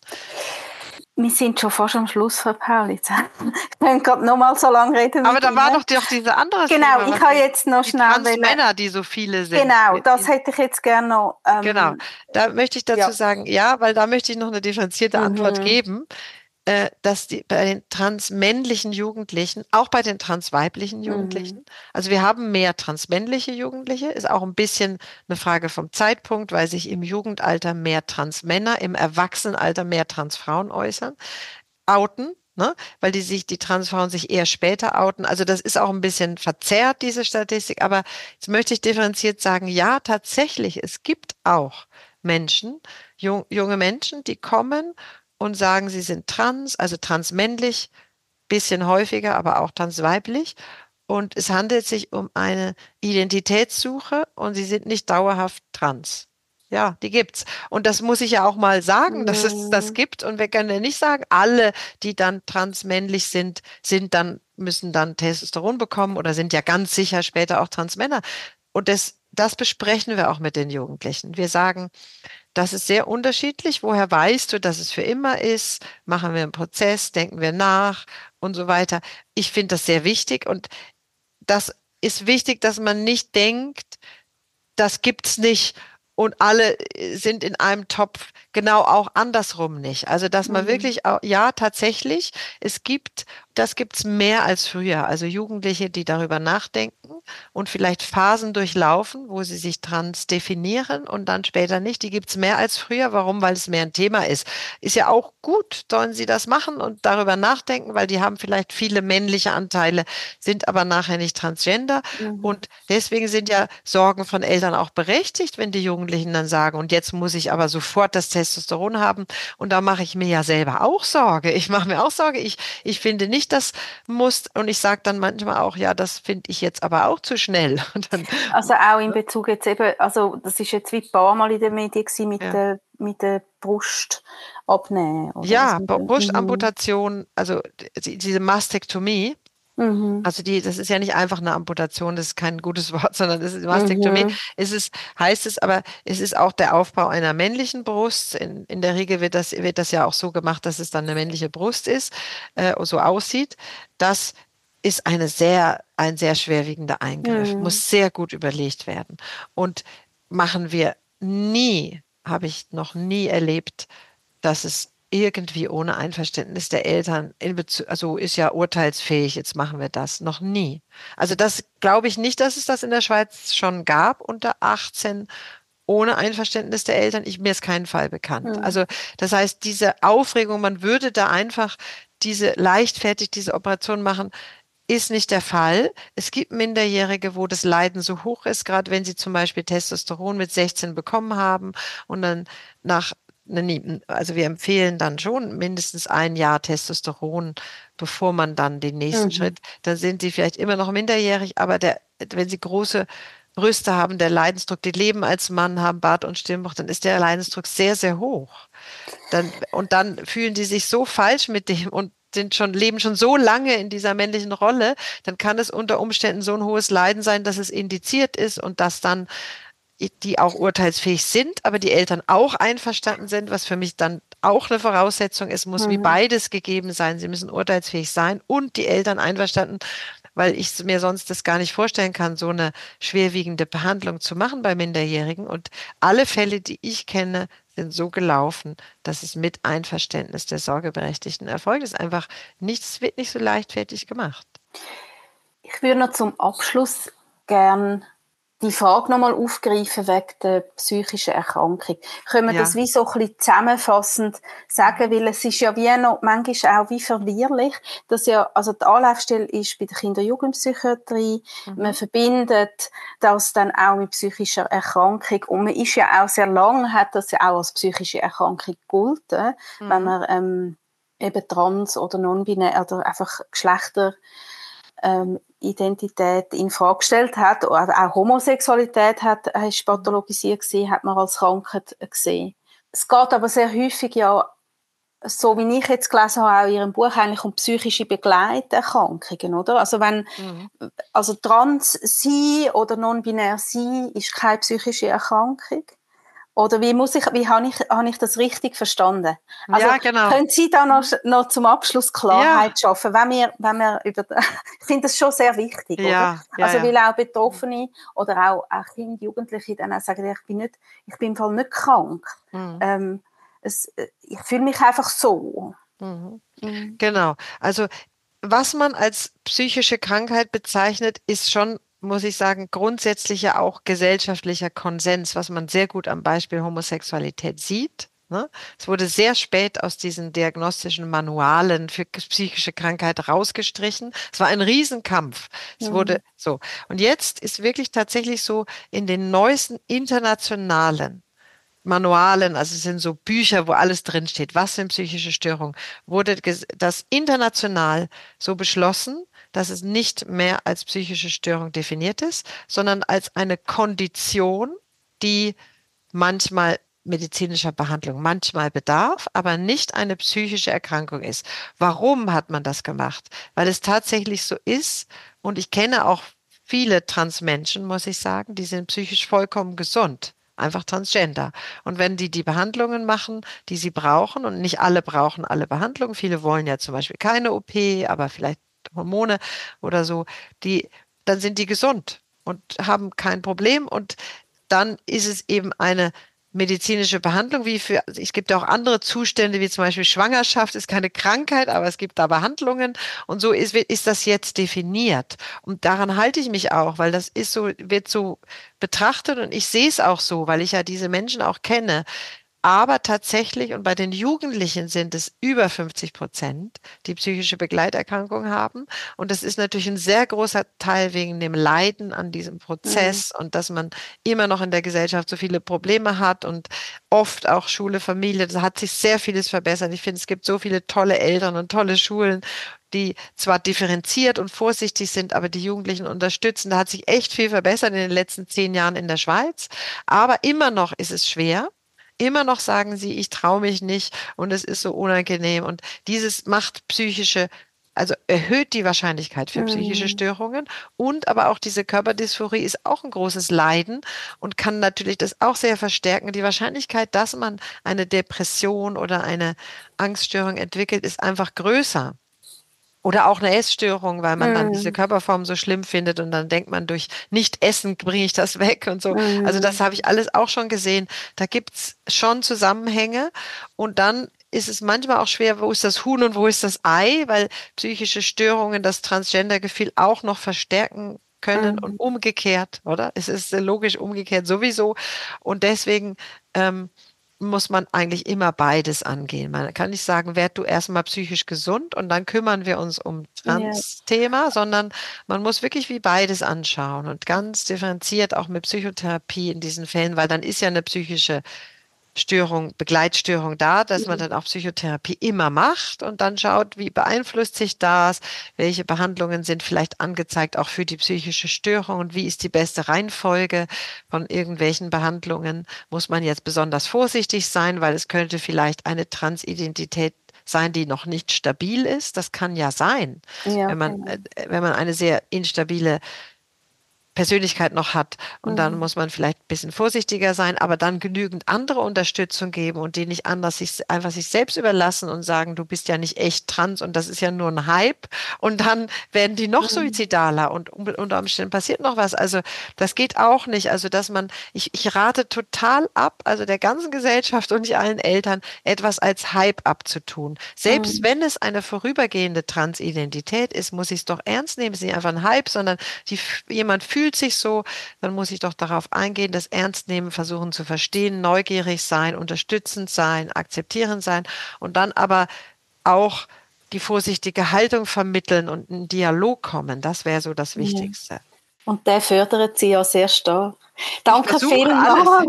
Wir sind schon fast am Schluss, Frau Paulitz. (laughs) Wir können gerade noch mal so lange reden. Aber da war doch doch diese andere Genau, Thema, ich habe jetzt noch schnell... Die Männer, die so viele sind. Genau, das hätte ich jetzt gerne noch... Ähm, genau, da möchte ich dazu ja. sagen, ja, weil da möchte ich noch eine differenzierte mhm. Antwort geben. Äh, dass die, bei den transmännlichen Jugendlichen, auch bei den transweiblichen mhm. Jugendlichen, mhm. also wir haben mehr transmännliche Jugendliche, ist auch ein bisschen eine Frage vom Zeitpunkt, weil sich im Jugendalter mehr Transmänner, im Erwachsenenalter mehr Transfrauen äußern, outen. Ne? weil die sich, die Transfrauen sich eher später outen. Also das ist auch ein bisschen verzerrt, diese Statistik. Aber jetzt möchte ich differenziert sagen, ja, tatsächlich, es gibt auch Menschen, jung, junge Menschen, die kommen und sagen, sie sind trans, also transmännlich, bisschen häufiger, aber auch transweiblich. Und es handelt sich um eine Identitätssuche und sie sind nicht dauerhaft trans. Ja, die gibt's. Und das muss ich ja auch mal sagen, dass es das mhm. gibt. Und wir können ja nicht sagen, alle, die dann transmännlich sind, sind dann, müssen dann Testosteron bekommen oder sind ja ganz sicher später auch Transmänner. Und das, das besprechen wir auch mit den Jugendlichen. Wir sagen, das ist sehr unterschiedlich. Woher weißt du, dass es für immer ist? Machen wir einen Prozess, denken wir nach und so weiter. Ich finde das sehr wichtig und das ist wichtig, dass man nicht denkt, das gibt's nicht und alle äh, sind in einem Topf, genau auch andersrum nicht. Also dass man mhm. wirklich, auch, ja, tatsächlich, es gibt, das gibt's mehr als früher. Also Jugendliche, die darüber nachdenken und vielleicht Phasen durchlaufen, wo sie sich trans definieren und dann später nicht. Die gibt's mehr als früher. Warum? Weil es mehr ein Thema ist. Ist ja auch gut, sollen sie das machen und darüber nachdenken, weil die haben vielleicht viele männliche Anteile, sind aber nachher nicht transgender. Mhm. Und deswegen sind ja Sorgen von Eltern auch berechtigt, wenn die Jugendlichen dann sagen, und jetzt muss ich aber sofort das Testosteron haben. Und da mache ich mir ja selber auch Sorge. Ich mache mir auch Sorge. Ich, ich finde nicht, das muss, und ich sage dann manchmal auch, ja, das finde ich jetzt aber auch zu schnell. (laughs) Dann, also auch in Bezug jetzt eben, also das ist jetzt wie ein paar Mal in den Medien mit ja. der mit der Brust abnehmen. ja, Brustamputation, also diese Mastektomie, Mhm. Also die, das ist ja nicht einfach eine Amputation, das ist kein gutes (laughs) Wort, sondern das ist Mastektomie. Mhm. Es ist, heißt es aber, es ist auch der Aufbau einer männlichen Brust. In, in der Regel wird das, wird das ja auch so gemacht, dass es dann eine männliche Brust ist, äh, so aussieht. Das ist eine sehr, ein sehr schwerwiegender Eingriff, mhm. muss sehr gut überlegt werden. Und machen wir nie, habe ich noch nie erlebt, dass es irgendwie ohne Einverständnis der Eltern, in Bezug, also ist ja urteilsfähig, jetzt machen wir das, noch nie. Also das glaube ich nicht, dass es das in der Schweiz schon gab unter 18 ohne Einverständnis der Eltern. Ich, mir ist kein Fall bekannt. Mhm. Also das heißt, diese Aufregung, man würde da einfach diese leichtfertig diese Operation machen, ist nicht der Fall. Es gibt Minderjährige, wo das Leiden so hoch ist, gerade wenn sie zum Beispiel Testosteron mit 16 bekommen haben und dann nach also wir empfehlen dann schon mindestens ein Jahr Testosteron, bevor man dann den nächsten mhm. Schritt, dann sind sie vielleicht immer noch minderjährig, aber der, wenn sie große Brüste haben, der Leidensdruck, die leben als Mann, haben Bart und Stimmbruch, dann ist der Leidensdruck sehr, sehr hoch. Dann, und dann fühlen die sich so falsch mit dem und sind schon, leben schon so lange in dieser männlichen Rolle, dann kann es unter Umständen so ein hohes Leiden sein, dass es indiziert ist und dass dann die auch urteilsfähig sind, aber die Eltern auch einverstanden sind, was für mich dann auch eine Voraussetzung ist, muss mhm. wie beides gegeben sein. Sie müssen urteilsfähig sein und die Eltern einverstanden, weil ich mir sonst das gar nicht vorstellen kann, so eine schwerwiegende Behandlung zu machen bei Minderjährigen. Und alle Fälle, die ich kenne, sind so gelaufen, dass es mit Einverständnis der Sorgeberechtigten erfolgt ist. Einfach nichts wird nicht so leichtfertig gemacht. Ich würde noch zum Abschluss gern die Frage nochmal aufgreifen wegen der psychischen Erkrankung. Können wir ja. das wie so ein bisschen zusammenfassend sagen, weil es ist ja wie noch manchmal auch wie verwirrlich, dass ja, also die Anlaufstelle ist bei der Kinder- und Jugendpsychiatrie, mhm. man verbindet das dann auch mit psychischer Erkrankung und man ist ja auch sehr lange, hat das ja auch als psychische Erkrankung gegolten, mhm. wenn man ähm, eben trans oder non-binär oder einfach Geschlechter ähm, Identität in Frage gestellt hat, auch Homosexualität hat, ist pathologisiert gesehen, hat man als Krankheit gesehen. Es geht aber sehr häufig ja, so wie ich jetzt gelesen habe, auch in Ihrem Buch eigentlich um psychische Begleiterkrankungen, oder? Also wenn, mhm. also trans sein oder non-binär sein ist keine psychische Erkrankung. Oder wie muss ich, wie habe ich, habe ich das richtig verstanden? Also, ja, genau. Können Sie da noch, noch zum Abschluss Klarheit ja. schaffen, wenn wir, wenn wir über, (laughs) ich finde das schon sehr wichtig, ja, oder? Ja, also, weil auch Betroffene oder auch, auch Kinder, Jugendliche dann auch sagen, ich bin nicht, ich bin im Fall nicht krank. Mhm. Ähm, es, ich fühle mich einfach so. Mhm. Mhm. Genau. Also, was man als psychische Krankheit bezeichnet, ist schon muss ich sagen, grundsätzlich ja auch gesellschaftlicher Konsens, was man sehr gut am Beispiel Homosexualität sieht. Ne? Es wurde sehr spät aus diesen diagnostischen Manualen für psychische Krankheit rausgestrichen. Es war ein Riesenkampf. Es mhm. wurde so. Und jetzt ist wirklich tatsächlich so in den neuesten internationalen Manualen, also es sind so Bücher, wo alles drinsteht, was sind psychische Störungen, wurde das international so beschlossen, dass es nicht mehr als psychische Störung definiert ist, sondern als eine Kondition, die manchmal medizinischer Behandlung manchmal bedarf, aber nicht eine psychische Erkrankung ist. Warum hat man das gemacht? Weil es tatsächlich so ist, und ich kenne auch viele Transmenschen, muss ich sagen, die sind psychisch vollkommen gesund einfach Transgender. Und wenn die die Behandlungen machen, die sie brauchen, und nicht alle brauchen alle Behandlungen, viele wollen ja zum Beispiel keine OP, aber vielleicht Hormone oder so, die, dann sind die gesund und haben kein Problem. Und dann ist es eben eine medizinische Behandlung, wie für, also es gibt auch andere Zustände, wie zum Beispiel Schwangerschaft ist keine Krankheit, aber es gibt da Behandlungen und so ist, ist das jetzt definiert. Und daran halte ich mich auch, weil das ist so, wird so betrachtet und ich sehe es auch so, weil ich ja diese Menschen auch kenne. Aber tatsächlich, und bei den Jugendlichen sind es über 50 Prozent, die psychische Begleiterkrankungen haben. Und das ist natürlich ein sehr großer Teil wegen dem Leiden an diesem Prozess mhm. und dass man immer noch in der Gesellschaft so viele Probleme hat und oft auch Schule, Familie. Da hat sich sehr vieles verbessert. Ich finde, es gibt so viele tolle Eltern und tolle Schulen, die zwar differenziert und vorsichtig sind, aber die Jugendlichen unterstützen. Da hat sich echt viel verbessert in den letzten zehn Jahren in der Schweiz. Aber immer noch ist es schwer immer noch sagen sie, ich traue mich nicht und es ist so unangenehm. Und dieses macht psychische also erhöht die Wahrscheinlichkeit für psychische mhm. Störungen und aber auch diese Körperdysphorie ist auch ein großes Leiden und kann natürlich das auch sehr verstärken. Die Wahrscheinlichkeit, dass man eine Depression oder eine Angststörung entwickelt, ist einfach größer. Oder auch eine Essstörung, weil man mm. dann diese mhm. Körperform so schlimm findet und dann denkt man, durch Nicht-Essen bringe ich das (laughs) weg und so. Mm. Also das habe ich alles auch schon gesehen. Da gibt's schon Zusammenhänge und dann ist es manchmal auch schwer, wo ist das Huhn und wo ist das Ei, weil psychische Störungen das Transgender-Gefühl auch noch verstärken können mm. und umgekehrt, oder? Es ist logisch umgekehrt sowieso. Und deswegen ähm, muss man eigentlich immer beides angehen. Man kann nicht sagen, werd du erstmal psychisch gesund und dann kümmern wir uns um Trans-Thema, ja. sondern man muss wirklich wie beides anschauen und ganz differenziert auch mit Psychotherapie in diesen Fällen, weil dann ist ja eine psychische Störung, Begleitstörung da, dass man mhm. dann auch Psychotherapie immer macht und dann schaut, wie beeinflusst sich das, welche Behandlungen sind vielleicht angezeigt auch für die psychische Störung und wie ist die beste Reihenfolge von irgendwelchen Behandlungen. Muss man jetzt besonders vorsichtig sein, weil es könnte vielleicht eine Transidentität sein, die noch nicht stabil ist. Das kann ja sein, ja, wenn man, äh, wenn man eine sehr instabile Persönlichkeit noch hat. Und mhm. dann muss man vielleicht ein bisschen vorsichtiger sein, aber dann genügend andere Unterstützung geben und die nicht anders sich einfach sich selbst überlassen und sagen, du bist ja nicht echt trans und das ist ja nur ein Hype. Und dann werden die noch mhm. suizidaler und unter Umständen passiert noch was. Also das geht auch nicht. Also dass man, ich, ich rate total ab, also der ganzen Gesellschaft und nicht allen Eltern, etwas als Hype abzutun. Selbst mhm. wenn es eine vorübergehende Transidentität ist, muss ich es doch ernst nehmen. Es ist nicht einfach ein Hype, sondern die, jemand fühlt fühlt sich so, dann muss ich doch darauf eingehen, das ernst nehmen, versuchen zu verstehen, neugierig sein, unterstützend sein, akzeptierend sein und dann aber auch die vorsichtige Haltung vermitteln und in Dialog kommen. Das wäre so das Wichtigste. Und der fördert sie ja sehr stark. Danke vielmals.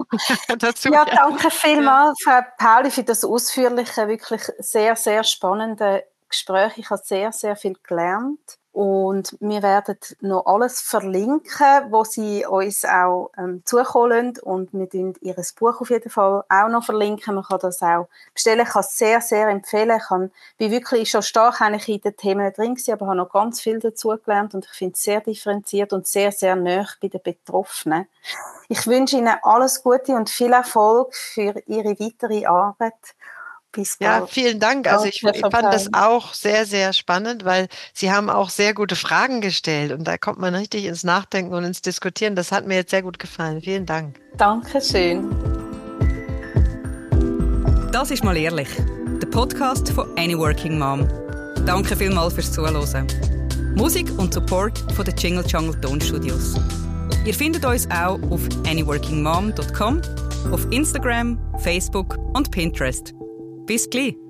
(laughs) ja, danke vielmals, Frau Pauli, für das ausführliche, wirklich sehr, sehr spannende Gespräch. Ich habe sehr, sehr viel gelernt. Und wir werden noch alles verlinken, wo sie uns auch ähm, zukommen. Und wir tun ihr Buch auf jeden Fall auch noch verlinken. Man kann das auch bestellen. Ich kann es sehr, sehr empfehlen. Ich kann, bin wirklich schon stark eigentlich in den Themen drin gewesen, aber habe noch ganz viel dazu gelernt. Und ich finde es sehr differenziert und sehr, sehr nah bei den Betroffenen. Ich wünsche Ihnen alles Gute und viel Erfolg für Ihre weitere Arbeit. Bis ja, vielen Dank. Also ich, ich fand das auch sehr, sehr spannend, weil Sie haben auch sehr gute Fragen gestellt und da kommt man richtig ins Nachdenken und ins Diskutieren. Das hat mir jetzt sehr gut gefallen. Vielen Dank. Dankeschön. Das ist mal ehrlich. Der Podcast von Any Working Mom. Danke vielmals fürs Zuhören. Musik und Support von den Jingle Jungle Tonstudios. Ihr findet uns auch auf anyworkingmom.com, auf Instagram, Facebook und Pinterest. Bis gleich!